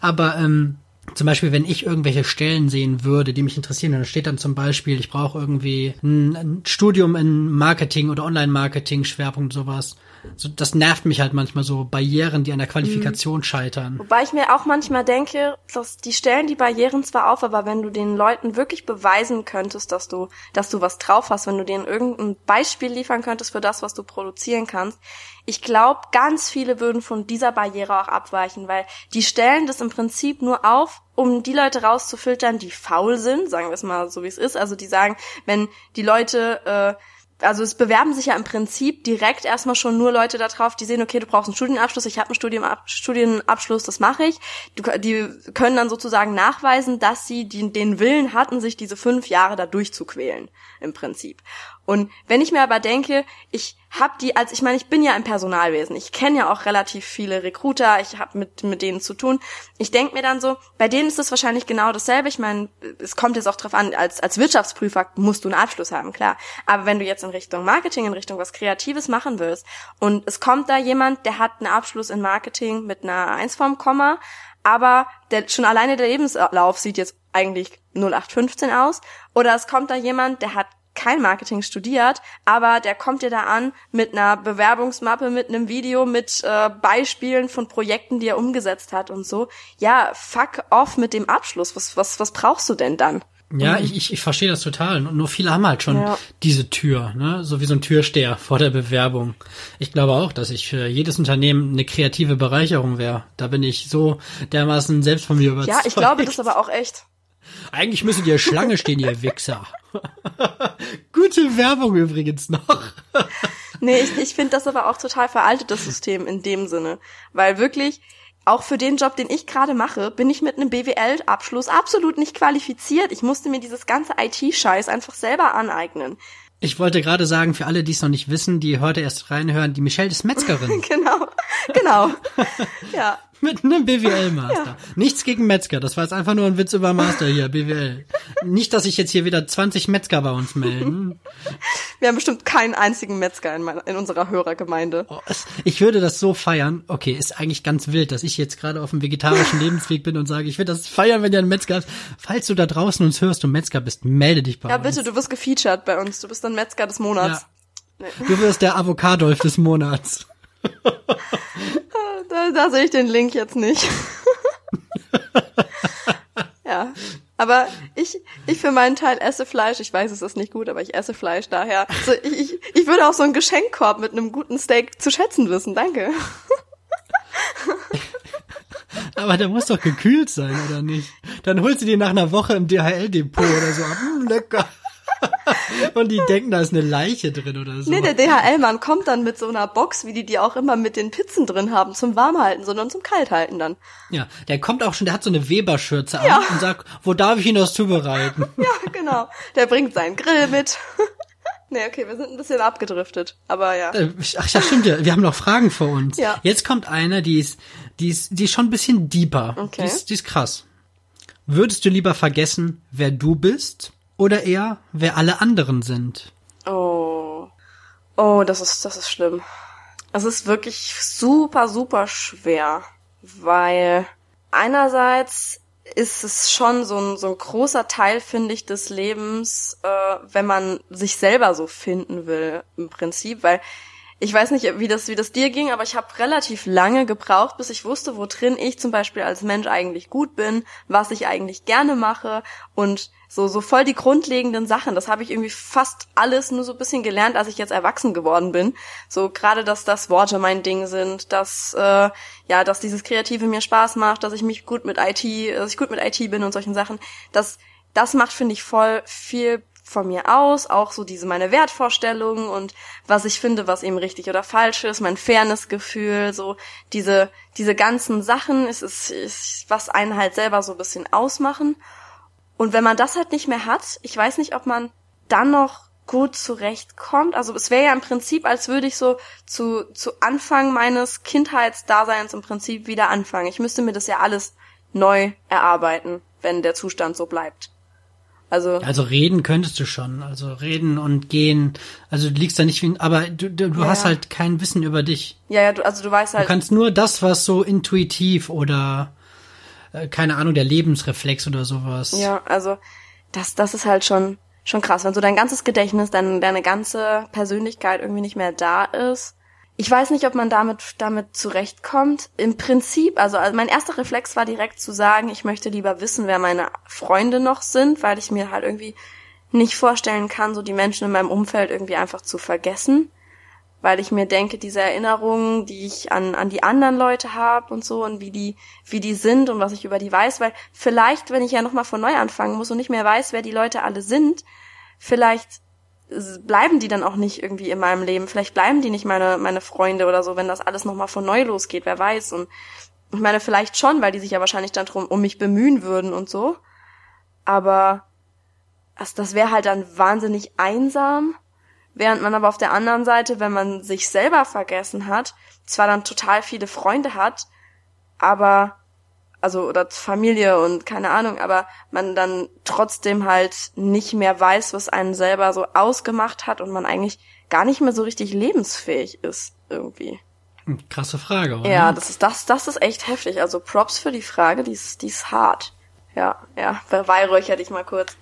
Aber ähm, zum Beispiel, wenn ich irgendwelche Stellen sehen würde, die mich interessieren, dann steht dann zum Beispiel, ich brauche irgendwie ein, ein Studium in Marketing oder Online-Marketing, Schwerpunkt sowas so, das nervt mich halt manchmal so Barrieren, die an der Qualifikation mhm. scheitern. Wobei ich mir auch manchmal denke, dass die stellen die Barrieren zwar auf, aber wenn du den Leuten wirklich beweisen könntest, dass du, dass du was drauf hast, wenn du denen irgendein Beispiel liefern könntest für das, was du produzieren kannst, ich glaube, ganz viele würden von dieser Barriere auch abweichen, weil die stellen das im Prinzip nur auf, um die Leute rauszufiltern, die faul sind, sagen wir es mal so wie es ist. Also die sagen, wenn die Leute äh, also es bewerben sich ja im Prinzip direkt erstmal schon nur Leute darauf, die sehen, okay, du brauchst einen Studienabschluss, ich habe einen Studienab Studienabschluss, das mache ich. Die können dann sozusagen nachweisen, dass sie den Willen hatten, sich diese fünf Jahre da durchzuquälen, im Prinzip. Und wenn ich mir aber denke, ich hab die als ich meine, ich bin ja im Personalwesen. Ich kenne ja auch relativ viele Recruiter, ich habe mit mit denen zu tun. Ich denk mir dann so, bei denen ist es wahrscheinlich genau dasselbe. Ich meine, es kommt jetzt auch drauf an, als als Wirtschaftsprüfer musst du einen Abschluss haben, klar. Aber wenn du jetzt in Richtung Marketing, in Richtung was kreatives machen willst und es kommt da jemand, der hat einen Abschluss in Marketing mit einer 1 vorm Komma, aber der schon alleine der Lebenslauf sieht jetzt eigentlich 0815 aus oder es kommt da jemand, der hat kein Marketing studiert, aber der kommt dir da an mit einer Bewerbungsmappe, mit einem Video, mit äh, Beispielen von Projekten, die er umgesetzt hat und so. Ja, fuck off mit dem Abschluss. Was, was, was brauchst du denn dann? Ja, ich, ich, ich verstehe das total. Und nur viele haben halt schon ja. diese Tür, ne? So wie so ein Türsteher vor der Bewerbung. Ich glaube auch, dass ich für jedes Unternehmen eine kreative Bereicherung wäre. Da bin ich so dermaßen selbst von mir überzeugt. Ja, ich glaube das aber auch echt. Eigentlich müssen die Schlange stehen, ihr Wichser. Gute Werbung übrigens noch. nee, ich, ich finde das aber auch total veraltet, das System in dem Sinne. Weil wirklich, auch für den Job, den ich gerade mache, bin ich mit einem BWL-Abschluss absolut nicht qualifiziert. Ich musste mir dieses ganze IT-Scheiß einfach selber aneignen. Ich wollte gerade sagen, für alle, die es noch nicht wissen, die heute erst reinhören, die Michelle ist Metzgerin. genau, genau. Ja. Mit einem BWL-Master. Ja. Nichts gegen Metzger, das war jetzt einfach nur ein Witz über Master hier, BWL. Nicht, dass sich jetzt hier wieder 20 Metzger bei uns melden. Wir haben bestimmt keinen einzigen Metzger in, meiner, in unserer Hörergemeinde. Oh, ich würde das so feiern. Okay, ist eigentlich ganz wild, dass ich jetzt gerade auf dem vegetarischen Lebensweg bin und sage, ich würde das feiern, wenn ihr einen Metzger hast. Falls du da draußen uns hörst und Metzger bist, melde dich bei ja, uns. Ja, bitte, du wirst gefeatured bei uns. Du bist dann Metzger des Monats. Ja. Nee. Du wirst der Avocadolf des Monats. da, da sehe ich den Link jetzt nicht. ja. Aber ich, ich für meinen Teil esse Fleisch. Ich weiß, es ist nicht gut, aber ich esse Fleisch. Daher, also ich, ich, ich würde auch so einen Geschenkkorb mit einem guten Steak zu schätzen wissen. Danke. Aber der muss doch gekühlt sein, oder nicht? Dann holst du die nach einer Woche im DHL-Depot oder so. Mm, lecker. Und die denken, da ist eine Leiche drin oder so. Nee, der DHL-Mann kommt dann mit so einer Box, wie die die auch immer mit den Pizzen drin haben, zum Warmhalten, sondern zum Kalthalten dann. Ja, der kommt auch schon, der hat so eine Weberschürze ja. an und sagt, wo darf ich ihn das zubereiten? Ja, genau. Der bringt seinen Grill mit. Nee, okay, wir sind ein bisschen abgedriftet, aber ja. Äh, ach ja, stimmt ja. Wir haben noch Fragen vor uns. Ja. Jetzt kommt eine, die ist, die ist, die ist schon ein bisschen deeper. Okay. Die ist, die ist krass. Würdest du lieber vergessen, wer du bist oder eher, wer alle anderen sind? Oh. Oh, das ist, das ist schlimm. Es ist wirklich super, super schwer, weil einerseits ist es schon so ein, so ein großer Teil, finde ich, des Lebens, äh, wenn man sich selber so finden will, im Prinzip, weil ich weiß nicht, wie das, wie das dir ging, aber ich habe relativ lange gebraucht, bis ich wusste, wo drin ich zum Beispiel als Mensch eigentlich gut bin, was ich eigentlich gerne mache und so, so voll die grundlegenden Sachen. Das habe ich irgendwie fast alles nur so ein bisschen gelernt, als ich jetzt erwachsen geworden bin. So gerade, dass das Worte mein Ding sind, dass äh, ja, dass dieses Kreative mir Spaß macht, dass ich mich gut mit IT, dass ich gut mit IT bin und solchen Sachen. Das, das macht finde ich voll viel von mir aus, auch so diese meine Wertvorstellungen und was ich finde, was eben richtig oder falsch ist, mein Fairnessgefühl, so diese diese ganzen Sachen, ist es ist, was einen halt selber so ein bisschen ausmachen. Und wenn man das halt nicht mehr hat, ich weiß nicht, ob man dann noch gut zurechtkommt. Also es wäre ja im Prinzip, als würde ich so zu, zu Anfang meines Kindheitsdaseins im Prinzip wieder anfangen. Ich müsste mir das ja alles neu erarbeiten, wenn der Zustand so bleibt. Also, also reden könntest du schon, also reden und gehen. Also du liegst da nicht wie, aber du, du, du ja, hast halt kein Wissen über dich. Ja, ja, du, also du weißt halt. Du kannst nur das, was so intuitiv oder äh, keine Ahnung, der Lebensreflex oder sowas. Ja, also das, das ist halt schon schon krass, wenn so dein ganzes Gedächtnis, dein, deine ganze Persönlichkeit irgendwie nicht mehr da ist ich weiß nicht, ob man damit, damit zurechtkommt. Im Prinzip, also, also mein erster Reflex war direkt zu sagen, ich möchte lieber wissen, wer meine Freunde noch sind, weil ich mir halt irgendwie nicht vorstellen kann, so die Menschen in meinem Umfeld irgendwie einfach zu vergessen. Weil ich mir denke, diese Erinnerungen, die ich an, an die anderen Leute habe und so und wie die, wie die sind und was ich über die weiß, weil vielleicht, wenn ich ja nochmal von neu anfangen muss und nicht mehr weiß, wer die Leute alle sind, vielleicht bleiben die dann auch nicht irgendwie in meinem Leben. Vielleicht bleiben die nicht meine, meine Freunde oder so, wenn das alles nochmal von neu losgeht, wer weiß. Und ich meine, vielleicht schon, weil die sich ja wahrscheinlich dann drum um mich bemühen würden und so. Aber das, das wäre halt dann wahnsinnig einsam. Während man aber auf der anderen Seite, wenn man sich selber vergessen hat, zwar dann total viele Freunde hat, aber also oder Familie und keine Ahnung, aber man dann trotzdem halt nicht mehr weiß, was einen selber so ausgemacht hat und man eigentlich gar nicht mehr so richtig lebensfähig ist irgendwie. Hm, krasse Frage, oder? Ja, das ist das, das ist echt heftig. Also Props für die Frage, die ist, die ist hart. Ja, ja, beweihräucher dich mal kurz.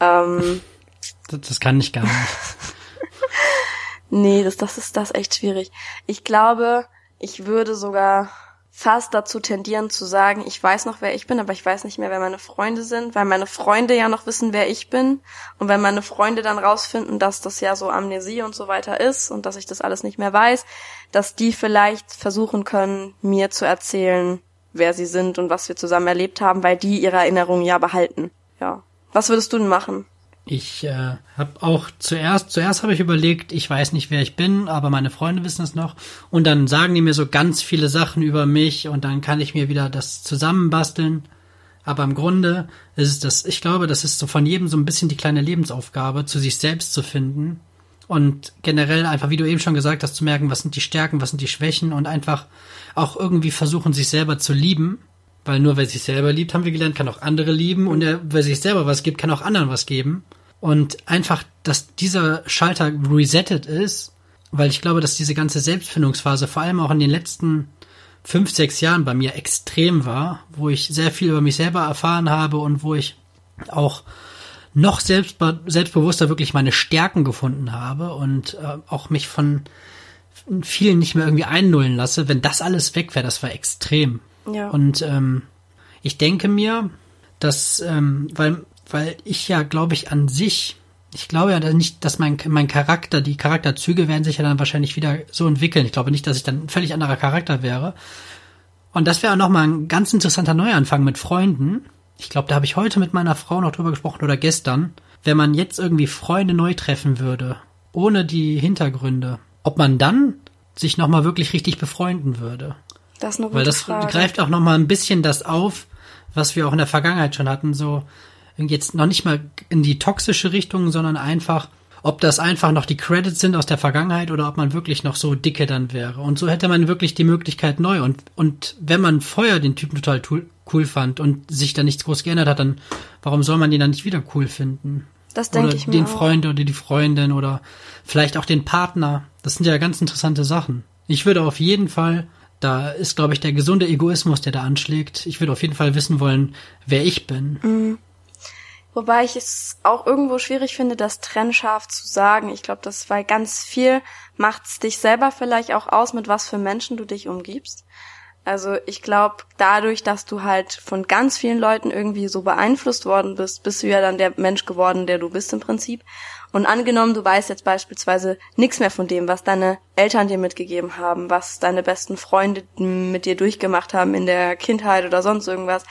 Ähm, das, das kann ich gar nicht. nee, das, das ist das echt schwierig. Ich glaube, ich würde sogar fast dazu tendieren zu sagen, ich weiß noch, wer ich bin, aber ich weiß nicht mehr, wer meine Freunde sind, weil meine Freunde ja noch wissen, wer ich bin. Und wenn meine Freunde dann rausfinden, dass das ja so Amnesie und so weiter ist und dass ich das alles nicht mehr weiß, dass die vielleicht versuchen können, mir zu erzählen, wer sie sind und was wir zusammen erlebt haben, weil die ihre Erinnerungen ja behalten. Ja. Was würdest du denn machen? Ich äh, habe auch zuerst, zuerst habe ich überlegt, ich weiß nicht, wer ich bin, aber meine Freunde wissen es noch. Und dann sagen die mir so ganz viele Sachen über mich und dann kann ich mir wieder das zusammenbasteln. Aber im Grunde ist es das, ich glaube, das ist so von jedem so ein bisschen die kleine Lebensaufgabe, zu sich selbst zu finden. Und generell einfach, wie du eben schon gesagt hast, zu merken, was sind die Stärken, was sind die Schwächen und einfach auch irgendwie versuchen, sich selber zu lieben weil nur wer sich selber liebt, haben wir gelernt, kann auch andere lieben und wer sich selber was gibt, kann auch anderen was geben. Und einfach, dass dieser Schalter resettet ist, weil ich glaube, dass diese ganze Selbstfindungsphase vor allem auch in den letzten fünf, sechs Jahren bei mir extrem war, wo ich sehr viel über mich selber erfahren habe und wo ich auch noch selbstbe selbstbewusster wirklich meine Stärken gefunden habe und äh, auch mich von vielen nicht mehr irgendwie einnullen lasse. Wenn das alles weg wäre, das war extrem. Ja. Und ähm, ich denke mir, dass, ähm, weil, weil ich ja, glaube ich, an sich, ich glaube ja nicht, dass mein, mein Charakter, die Charakterzüge werden sich ja dann wahrscheinlich wieder so entwickeln. Ich glaube nicht, dass ich dann ein völlig anderer Charakter wäre. Und das wäre auch nochmal ein ganz interessanter Neuanfang mit Freunden. Ich glaube, da habe ich heute mit meiner Frau noch drüber gesprochen oder gestern. Wenn man jetzt irgendwie Freunde neu treffen würde, ohne die Hintergründe, ob man dann sich nochmal wirklich richtig befreunden würde. Das ist eine gute Weil das Frage. greift auch noch mal ein bisschen das auf, was wir auch in der Vergangenheit schon hatten, so jetzt noch nicht mal in die toxische Richtung, sondern einfach, ob das einfach noch die Credits sind aus der Vergangenheit oder ob man wirklich noch so dicke dann wäre. Und so hätte man wirklich die Möglichkeit neu. Und, und wenn man vorher den Typen total cool fand und sich da nichts groß geändert hat, dann warum soll man den dann nicht wieder cool finden? Das denke ich mir den auch. Freund oder die Freundin oder vielleicht auch den Partner. Das sind ja ganz interessante Sachen. Ich würde auf jeden Fall, da ist, glaube ich, der gesunde Egoismus, der da anschlägt. Ich würde auf jeden Fall wissen wollen, wer ich bin. Wobei ich es auch irgendwo schwierig finde, das trennscharf zu sagen. Ich glaube, das weil ganz viel macht's dich selber vielleicht auch aus, mit was für Menschen du dich umgibst. Also ich glaube, dadurch, dass du halt von ganz vielen Leuten irgendwie so beeinflusst worden bist, bist du ja dann der Mensch geworden, der du bist im Prinzip. Und angenommen, du weißt jetzt beispielsweise nichts mehr von dem, was deine Eltern dir mitgegeben haben, was deine besten Freunde mit dir durchgemacht haben in der Kindheit oder sonst irgendwas.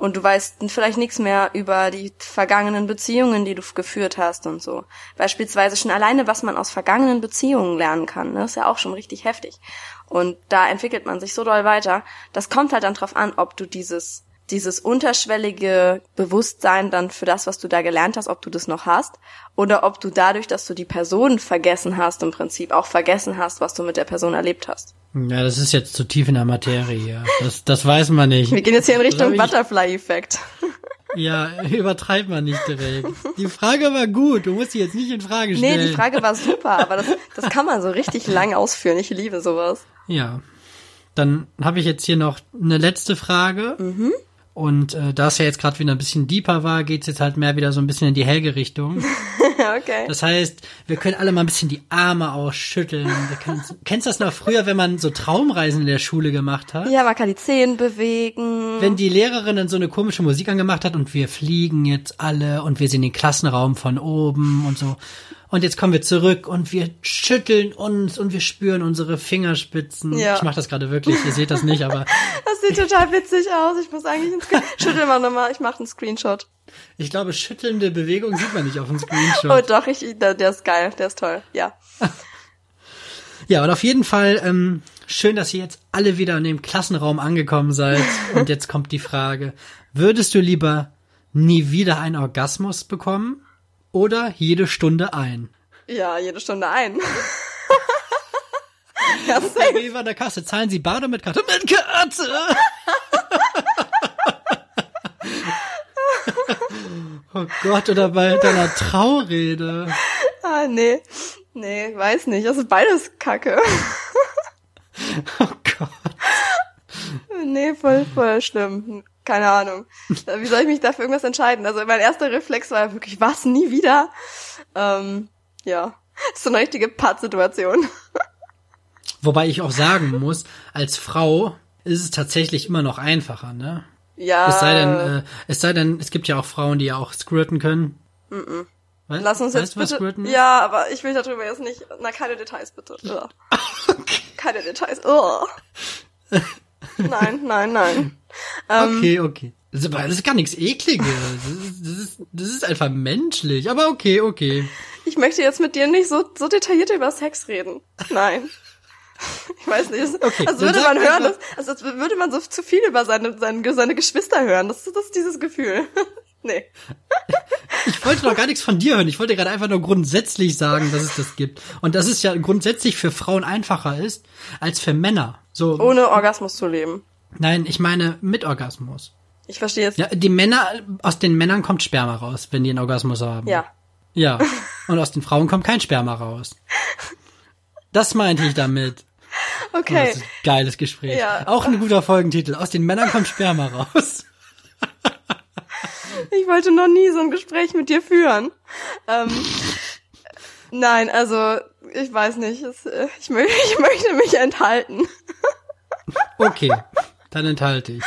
Und du weißt vielleicht nichts mehr über die vergangenen Beziehungen, die du geführt hast und so. Beispielsweise schon alleine, was man aus vergangenen Beziehungen lernen kann, ne? ist ja auch schon richtig heftig. Und da entwickelt man sich so doll weiter. Das kommt halt dann drauf an, ob du dieses, dieses unterschwellige Bewusstsein dann für das, was du da gelernt hast, ob du das noch hast. Oder ob du dadurch, dass du die Person vergessen hast, im Prinzip auch vergessen hast, was du mit der Person erlebt hast. Ja, das ist jetzt zu tief in der Materie hier. Das, das weiß man nicht. Wir gehen jetzt hier in Richtung Butterfly-Effekt. Ja, übertreibt man nicht direkt. Die Frage war gut. Du musst sie jetzt nicht in Frage stellen. Nee, die Frage war super, aber das, das kann man so richtig lang ausführen. Ich liebe sowas. Ja. Dann habe ich jetzt hier noch eine letzte Frage. Und äh, da es ja jetzt gerade wieder ein bisschen deeper war, geht's jetzt halt mehr wieder so ein bisschen in die Helge-Richtung. okay. Das heißt, wir können alle mal ein bisschen die Arme ausschütteln. Wir können, kennst du das noch früher, wenn man so Traumreisen in der Schule gemacht hat? Ja, man kann die Zehen bewegen. Wenn die Lehrerin dann so eine komische Musik angemacht hat und wir fliegen jetzt alle und wir sehen den Klassenraum von oben und so. Und jetzt kommen wir zurück und wir schütteln uns und wir spüren unsere Fingerspitzen. Ja. Ich mache das gerade wirklich, ihr seht das nicht, aber Das sieht total witzig aus. Ich muss eigentlich einen Screen Schüttel mal nochmal, ich mache einen Screenshot. ich glaube, schüttelnde Bewegung sieht man nicht auf dem Screenshot. Oh doch, ich, der, der ist geil, der ist toll. Ja. Ja, und auf jeden Fall ähm, schön, dass ihr jetzt alle wieder in dem Klassenraum angekommen seid. Und jetzt kommt die Frage, würdest du lieber nie wieder einen Orgasmus bekommen oder jede Stunde ein? Ja, jede Stunde ein. ja, safe. War der Kasse? Zahlen Sie bar oder mit Karte? Mit Karte! oh Gott, oder bei deiner Traurede. Ah, nee. Nee, weiß nicht. Das ist beides Kacke. Oh Gott. nee, voll, voll schlimm. Keine Ahnung. Wie soll ich mich da für irgendwas entscheiden? Also mein erster Reflex war ja wirklich, was, nie wieder? Ähm, ja. ist so eine richtige Pattsituation. Wobei ich auch sagen muss, als Frau ist es tatsächlich immer noch einfacher, ne? Ja. Es sei denn, äh, es sei denn, es gibt ja auch Frauen, die ja auch squirten können. Mm We Lass uns weißt jetzt was bitte. Ja, aber ich will darüber jetzt nicht. Na, keine Details bitte. Ugh. Keine Details. Ugh. Nein, nein, nein. Ähm, Okay, okay. Das ist, das ist gar nichts Ekliges. Das ist, das, ist, das ist einfach menschlich. Aber okay, okay. Ich möchte jetzt mit dir nicht so, so detailliert über Sex reden. Nein. Ich weiß nicht. Das, Okay, als dann würde man hören, dass, also als würde man so zu viel über seine, seine, seine Geschwister hören. Das, ist- das ist dieses Gefühl. Nee. Ich wollte doch gar nichts von dir hören. Ich wollte gerade einfach nur grundsätzlich sagen, dass es das gibt. Und dass es ja grundsätzlich für Frauen einfacher ist als für Männer. So, Ohne Orgasmus zu leben. nein, ich meine mit Orgasmus. Ich verstehe jetzt. Ja, die Männer, aus den Männern kommt Sperma raus, wenn die einen Orgasmus haben. ja. Ja. Und aus den Frauen kommt kein Sperma raus. Das meinte ich damit. Oh, Okay. das ist ein geiles Gespräch. Ja. Auch ein guter Folgentitel. Aus den Männern kommt Sperma raus. Ich wollte noch nie so ein Gespräch mit dir führen. Ähm, nein, also ich weiß nicht. Es, äh, ich, mö ich möchte mich enthalten. Okay, dann enthalte ich.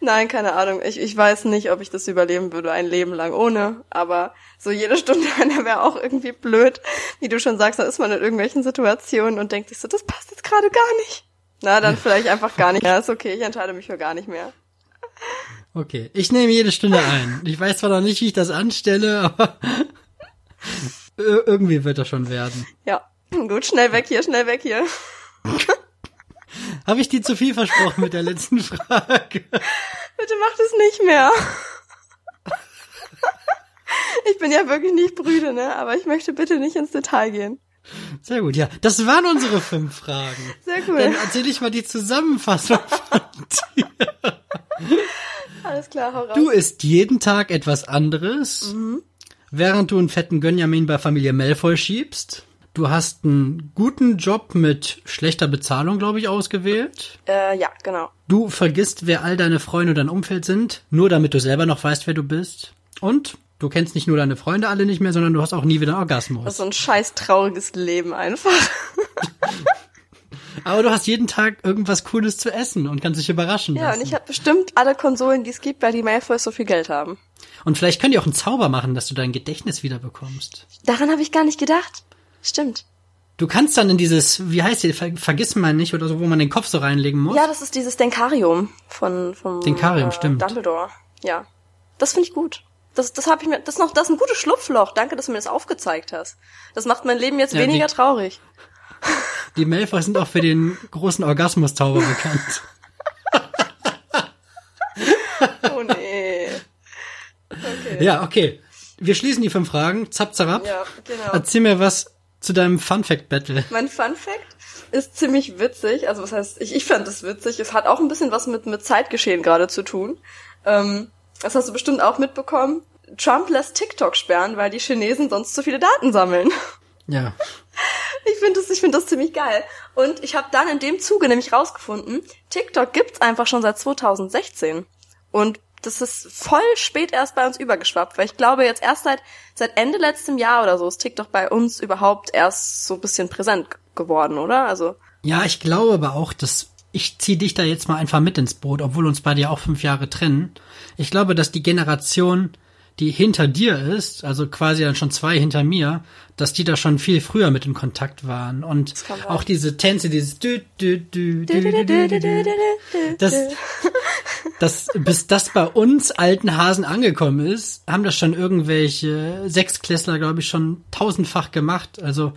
Nein, keine Ahnung. Ich, ich weiß nicht, ob ich das überleben würde, ein Leben lang ohne. Aber so jede Stunde wäre auch irgendwie blöd. Wie du schon sagst, da ist man in irgendwelchen Situationen und denkt sich so, das passt jetzt gerade gar nicht. Na, dann vielleicht einfach gar nicht mehr. Ist okay, ich entscheide mich für gar nicht mehr. Okay, ich nehme jede Stunde ein. Ich weiß zwar noch nicht, wie ich das anstelle, aber ir- irgendwie wird das schon werden. Ja, gut, schnell weg hier, schnell weg hier. Habe ich dir zu viel versprochen mit der letzten Frage? Bitte macht es nicht mehr. Ich bin ja wirklich nicht brüde, ne? Aber ich möchte bitte nicht ins Detail gehen. Sehr gut, ja. Das waren unsere fünf Fragen. Sehr Dann cool. erzähle ich mal die Zusammenfassung von dir. Alles klar, hau raus. Du isst jeden Tag etwas anderes, während du einen fetten Gönjamin bei Familie Malfoy schiebst. Du hast einen guten Job mit schlechter Bezahlung, glaube ich, ausgewählt. Äh, ja, genau. Du vergisst, wer all deine Freunde und dein Umfeld sind, nur damit du selber noch weißt, wer du bist. Und du kennst nicht nur deine Freunde alle nicht mehr, sondern du hast auch nie wieder einen Orgasmus. Das ist so ein scheiß trauriges Leben einfach. Aber du hast jeden Tag irgendwas Cooles zu essen und kannst dich überraschen Ja, lassen. und ich habe bestimmt alle Konsolen, die es gibt, weil die Malfoys so viel Geld haben. und vielleicht können die auch einen Zauber machen, dass du dein Gedächtnis wieder bekommst. Daran habe ich gar nicht gedacht. Stimmt. Du kannst dann in dieses, wie heißt die, Ver vergiss mal nicht oder so, wo man den Kopf so reinlegen muss. Ja, das ist dieses Denkarium von vom Denkarium, äh, stimmt. Dumbledore. Ja, das finde ich gut. Das, das habe ich mir, das ist noch, das ist ein gutes Schlupfloch. Danke, dass du mir das aufgezeigt hast. Das macht mein Leben jetzt Ja, weniger die- traurig. Die Malfoys sind auch für den großen Orgasmus-Zauber bekannt. Oh nee. Okay. Ja, okay. Wir schließen die fünf Fragen. Zap, zarab. Ja, genau. Erzähl mir was zu deinem Fun-Fact-Battle. Mein Fun Fact ist ziemlich witzig. Also was heißt, ich, ich fand es witzig. Es hat auch ein bisschen was mit, mit Zeitgeschehen gerade zu tun. Ähm, das hast du bestimmt auch mitbekommen. Trump lässt TikTok sperren, weil die Chinesen sonst zu viele Daten sammeln. Ja. Ich finde das, ich finde das ziemlich geil. Und ich habe dann in dem Zuge nämlich rausgefunden, TikTok gibt's einfach schon seit 2016. Und das ist voll spät erst bei uns übergeschwappt, weil ich glaube jetzt erst seit seit Ende letztem Jahr oder so ist TikTok bei uns überhaupt erst so ein bisschen präsent geworden, oder? Also Ja, ich glaube aber auch, dass ich zieh dich da jetzt mal einfach mit ins Boot, obwohl uns beide ja auch fünf Jahre trennen. Ich glaube, dass die Generation, die hinter dir ist, also quasi dann schon zwei hinter mir, dass die da schon viel früher mit in Kontakt waren. Und auch diese Tänze, dieses dü, dü, dü, dü, dü, dü, dü, dü. Das, das, bis das bei uns alten Hasen angekommen ist, haben das schon irgendwelche Sechsklässler, glaube ich, schon tausendfach gemacht. Also,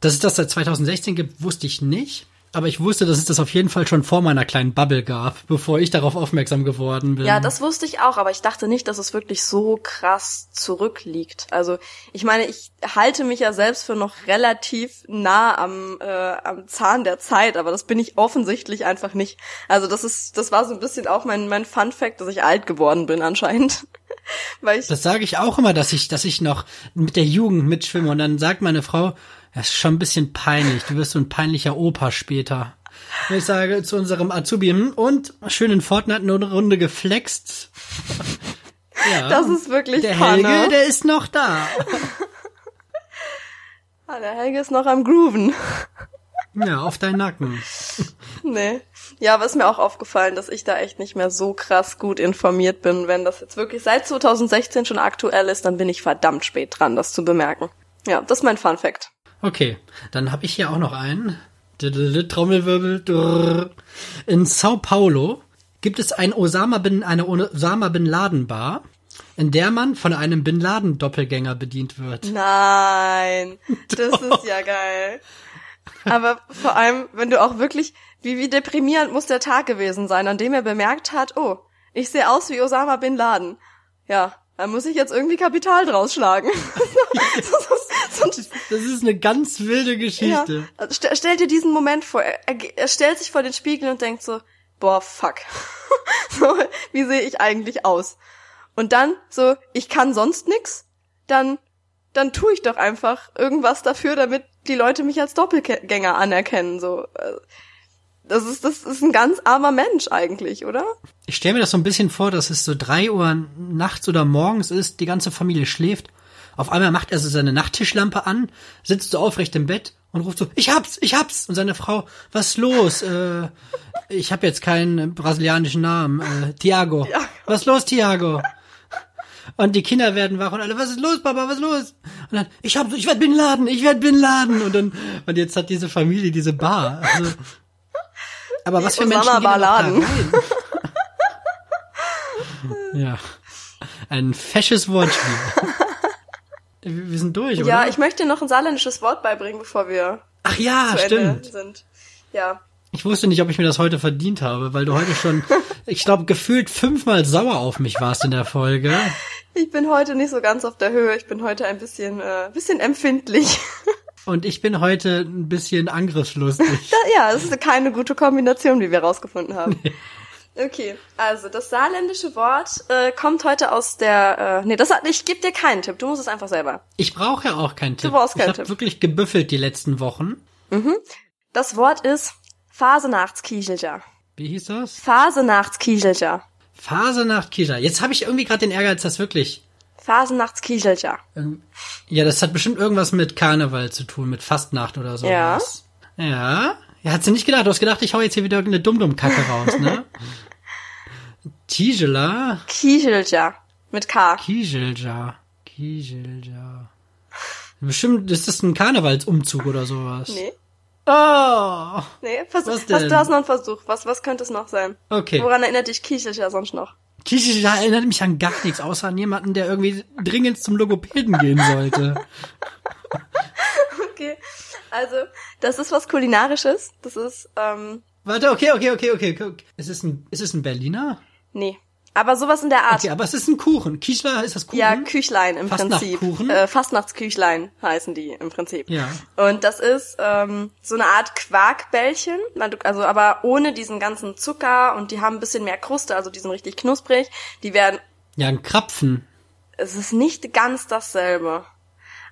dass es das seit 2016 gibt, wusste ich nicht. Aber ich wusste, dass es das auf jeden Fall schon vor meiner kleinen Bubble gab, bevor ich darauf aufmerksam geworden bin. Ja, das wusste ich auch, aber ich dachte nicht, dass es wirklich so krass zurückliegt. Also ich meine, ich halte mich ja selbst für noch relativ nah am, äh, am Zahn der Zeit, aber das bin ich offensichtlich einfach nicht. Also das ist, das war so ein bisschen auch mein, mein Fun Fact, dass ich alt geworden bin anscheinend. Weil ich, Das sage ich auch immer, dass ich, dass ich noch mit der Jugend mitschwimme und dann sagt meine Frau, das ist schon ein bisschen peinlich, du wirst so ein peinlicher Opa später. Und ich sage zu unserem Azubi, hm, und schön in Fortnite eine Runde geflext. Ja, das ist wirklich der Panne. Helge, der ist noch da. ah, der Helge ist noch am Grooven. Ja, auf deinen Nacken. Nee. Ja, aber ist mir auch aufgefallen, dass ich da echt nicht mehr so krass gut informiert bin. Wenn das jetzt wirklich seit 2016 schon aktuell ist, dann bin ich verdammt spät dran, das zu bemerken. Ja, das ist mein Fun Fact. Okay, dann habe ich hier auch noch einen. Trommelwirbel. In Sao Paulo gibt es ein Osama bin, eine Osama Bin Laden Bar, in der man von einem Bin Laden Doppelgänger bedient wird. Nein, das ist ja geil. Aber vor allem, wenn du auch wirklich, wie, wie deprimierend muss der Tag gewesen sein, an dem er bemerkt hat, oh, ich sehe aus wie Osama Bin Laden. Ja, da muss ich jetzt irgendwie Kapital draus schlagen. das ist eine ganz wilde Geschichte. Ja. Stell, stell dir diesen Moment vor. Er, er, stellt sich vor den Spiegel und denkt so, boah, fuck. so, wie sehe ich eigentlich aus? Und dann so, ich kann sonst nix, dann, dann tue ich doch einfach irgendwas dafür, damit die Leute mich als Doppelgänger anerkennen, so. Das ist, das ist ein ganz armer Mensch eigentlich, oder? Ich stelle mir das so ein bisschen vor, dass es so drei Uhr nachts oder morgens ist, die ganze Familie schläft. Auf einmal macht er so seine Nachttischlampe an, sitzt so aufrecht im Bett und ruft so, ich hab's, ich hab's. Und seine Frau, was ist los? Äh, ich habe jetzt keinen brasilianischen Namen. Äh, Tiago. Ja. Was ist los, Tiago? Und die Kinder werden wach und alle, was ist los, Papa, was ist los? Und dann, ich hab, ich werd Bin Laden, ich werd Bin Laden. Und dann, und jetzt hat diese Familie diese Bar. Also, aber was für Menschen gehen da rein? ja. Ein fesches Wortspiel. Wir sind durch, oder? Ja, ich möchte noch ein saarländisches Wort beibringen, bevor wir Ach ja, stimmt. sind. Ja. Ich wusste nicht, ob ich mir das heute verdient habe, weil du heute schon, ich glaube, gefühlt fünfmal sauer auf mich warst in der Folge. Ich bin heute nicht so ganz auf der Höhe. Ich bin heute ein bisschen, äh, bisschen empfindlich. Und ich bin heute ein bisschen angriffslustig. ja, das ist keine gute Kombination, wie wir rausgefunden haben. Nee. Okay, also das saarländische Wort äh, kommt heute aus der. Äh, nee, das hat, ich gebe dir keinen Tipp. Du musst es einfach selber. Ich brauche ja auch keinen Tipp. Du brauchst keinen ich Tipp. wirklich gebüffelt die letzten Wochen. Mhm. Das Wort ist Phasenachtskieselja. Wie hieß das? Phasenachtskieselja. Phasenachtskieselja. Jetzt habe ich irgendwie gerade den Ehrgeiz, das wirklich. Phasenachtskieselja. Ja, das hat bestimmt irgendwas mit Karneval zu tun, mit Fastnacht oder so. Ja. Ja. Ja, hat sie nicht gedacht. Du hast gedacht, ich hau jetzt hier wieder irgendeine Dumm-Dumm-Kacke raus, ne? Tischela. Kieselja. Mit K. Kieselja. Kieselja. Bestimmt ist das ein Karnevalsumzug oder sowas. Nee. Oh! Nee, versuch, was, denn? was du hast noch einen Versuch. Was, was könnte es noch sein? Okay. Woran erinnert dich Kieselja sonst noch? Kieselja erinnert mich an gar nichts, außer an jemanden, der irgendwie dringend zum Logopäden gehen sollte. okay. Also, das ist was Kulinarisches. Das ist, ähm. Warte, okay, okay, okay, okay. okay. Ist es ein, ist es ein Berliner? Nee. Aber sowas in der Art. Okay, aber es ist ein Kuchen. Kichler ist das Kuchen? Ja, Küchlein im Prinzip. Äh, Fastnachtsküchlein heißen die im Prinzip. Ja. Und das ist ähm, so eine Art Quarkbällchen, also aber ohne diesen ganzen Zucker und die haben ein bisschen mehr Kruste, also die sind richtig knusprig. Die werden. Ja, ein Krapfen. Es ist nicht ganz dasselbe.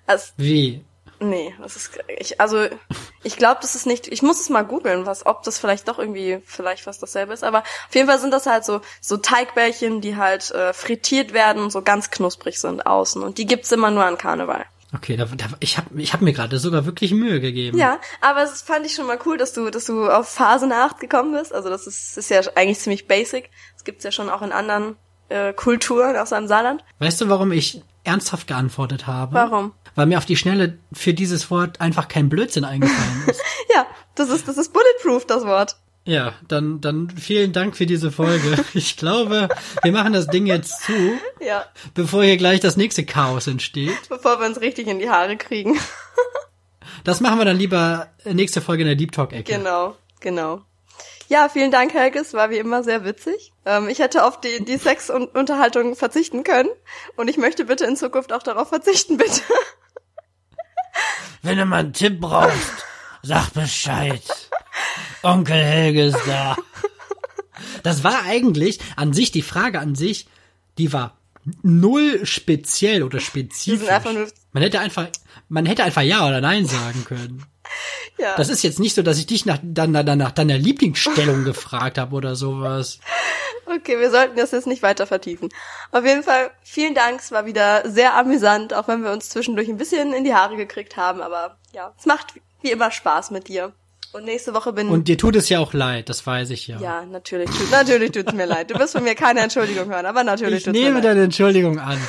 Also, Wie? Nee, das ist ich also ich glaube, das ist nicht ich muss es mal googeln, was ob das vielleicht doch irgendwie vielleicht was dasselbe ist, aber auf jeden Fall sind das halt so so Teigbällchen, die halt äh, frittiert werden und so ganz knusprig sind außen und die gibt's immer nur an Karneval. Okay, da, da, ich habe ich hab mir gerade sogar wirklich Mühe gegeben. Ja, aber es fand ich schon mal cool, dass du dass du auf Phase nach gekommen bist. Also das ist ist ja eigentlich ziemlich basic. Das gibt's ja schon auch in anderen äh, Kulturen aus einem Saarland. Weißt du, warum ich ernsthaft geantwortet habe? Warum? weil mir auf die Schnelle für dieses Wort einfach kein Blödsinn eingefallen ist. ja, das ist, das ist bulletproof, das Wort. Ja, dann, dann vielen Dank für diese Folge. Ich glaube, wir machen das Ding jetzt zu, ja. bevor hier gleich das nächste Chaos entsteht. Bevor wir uns richtig in die Haare kriegen. das machen wir dann lieber nächste Folge in der Deep Talk-Ecke. Genau, genau. Ja, vielen Dank, Helge. Es war wie immer sehr witzig. Ähm, ich hätte auf die, die Sexunterhaltung verzichten können. Und ich möchte bitte in Zukunft auch darauf verzichten, bitte. Wenn du mal einen Tipp brauchst, sag Bescheid. Onkel Helge ist da. Das war eigentlich an sich, die Frage an sich, die war null speziell oder spezifisch. Man hätte einfach, man hätte einfach ja oder nein sagen können. Ja. Das ist jetzt nicht so, dass ich dich nach, dann, dann, nach deiner Lieblingsstellung gefragt habe oder sowas. Okay, wir sollten das jetzt nicht weiter vertiefen. Auf jeden Fall, vielen Dank. Es war wieder sehr amüsant, auch wenn wir uns zwischendurch ein bisschen in die Haare gekriegt haben. Aber ja, es macht wie immer Spaß mit dir. Und nächste Woche bin Und dir tut es ja auch leid, das weiß ich ja. Ja, natürlich tut, natürlich tut's mir leid. Du wirst von mir keine Entschuldigung hören, aber natürlich ich tut's mir nehme leid. deine Entschuldigung an.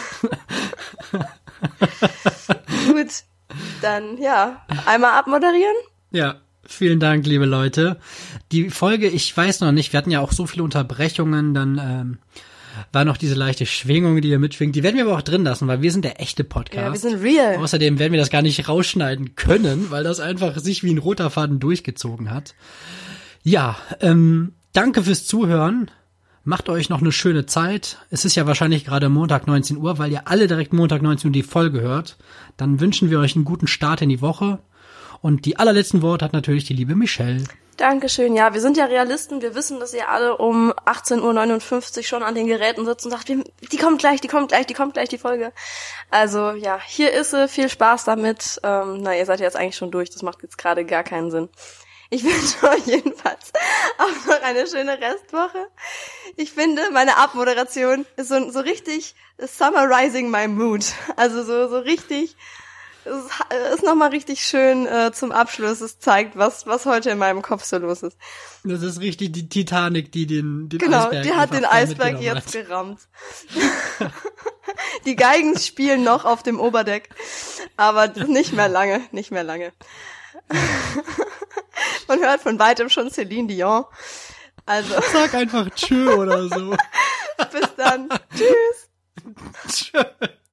Gut, dann ja, einmal abmoderieren. Ja, vielen Dank, liebe Leute. Die Folge, ich weiß noch nicht, wir hatten ja auch so viele Unterbrechungen, dann ähm, war noch diese leichte Schwingung, die ihr mitschwingt. Die werden wir aber auch drin lassen, weil wir sind der echte Podcast. Ja, wir sind real. Außerdem werden wir das gar nicht rausschneiden können, weil das einfach sich wie ein roter Faden durchgezogen hat. Ja, ähm, danke fürs Zuhören. Macht euch noch eine schöne Zeit. Es ist ja wahrscheinlich gerade Montag 19 Uhr, weil ihr alle direkt Montag 19 Uhr die Folge hört. Dann wünschen wir euch einen guten Start in die Woche. Und die allerletzten Worte hat natürlich die liebe Michelle. Dankeschön. Ja, wir sind ja Realisten. Wir wissen, dass ihr alle um 18.59 Uhr schon an den Geräten sitzt und sagt, die kommt gleich, die kommt gleich, die kommt gleich, die Folge. Also ja, hier ist sie. Viel Spaß damit. Ähm, na, ihr seid ja jetzt eigentlich schon durch. Das macht jetzt gerade gar keinen Sinn. Ich wünsche euch jedenfalls auch noch eine schöne Restwoche. Ich finde, meine Abmoderation ist so, so richtig summarizing my mood. Also so, so richtig, es ist- nochmal richtig schön äh, zum Abschluss. Es zeigt, was, was heute in meinem Kopf so los ist. Das ist richtig die Titanic, die den, den Genau, Eisberg die hat den Eisberg jetzt hat. gerammt. die Geigen spielen noch auf dem Oberdeck, aber nicht mehr lange, nicht mehr lange. Man hört von weitem schon Celine Dion. Also, Sag einfach tschö oder so. bis dann. Tschüss. Tschö.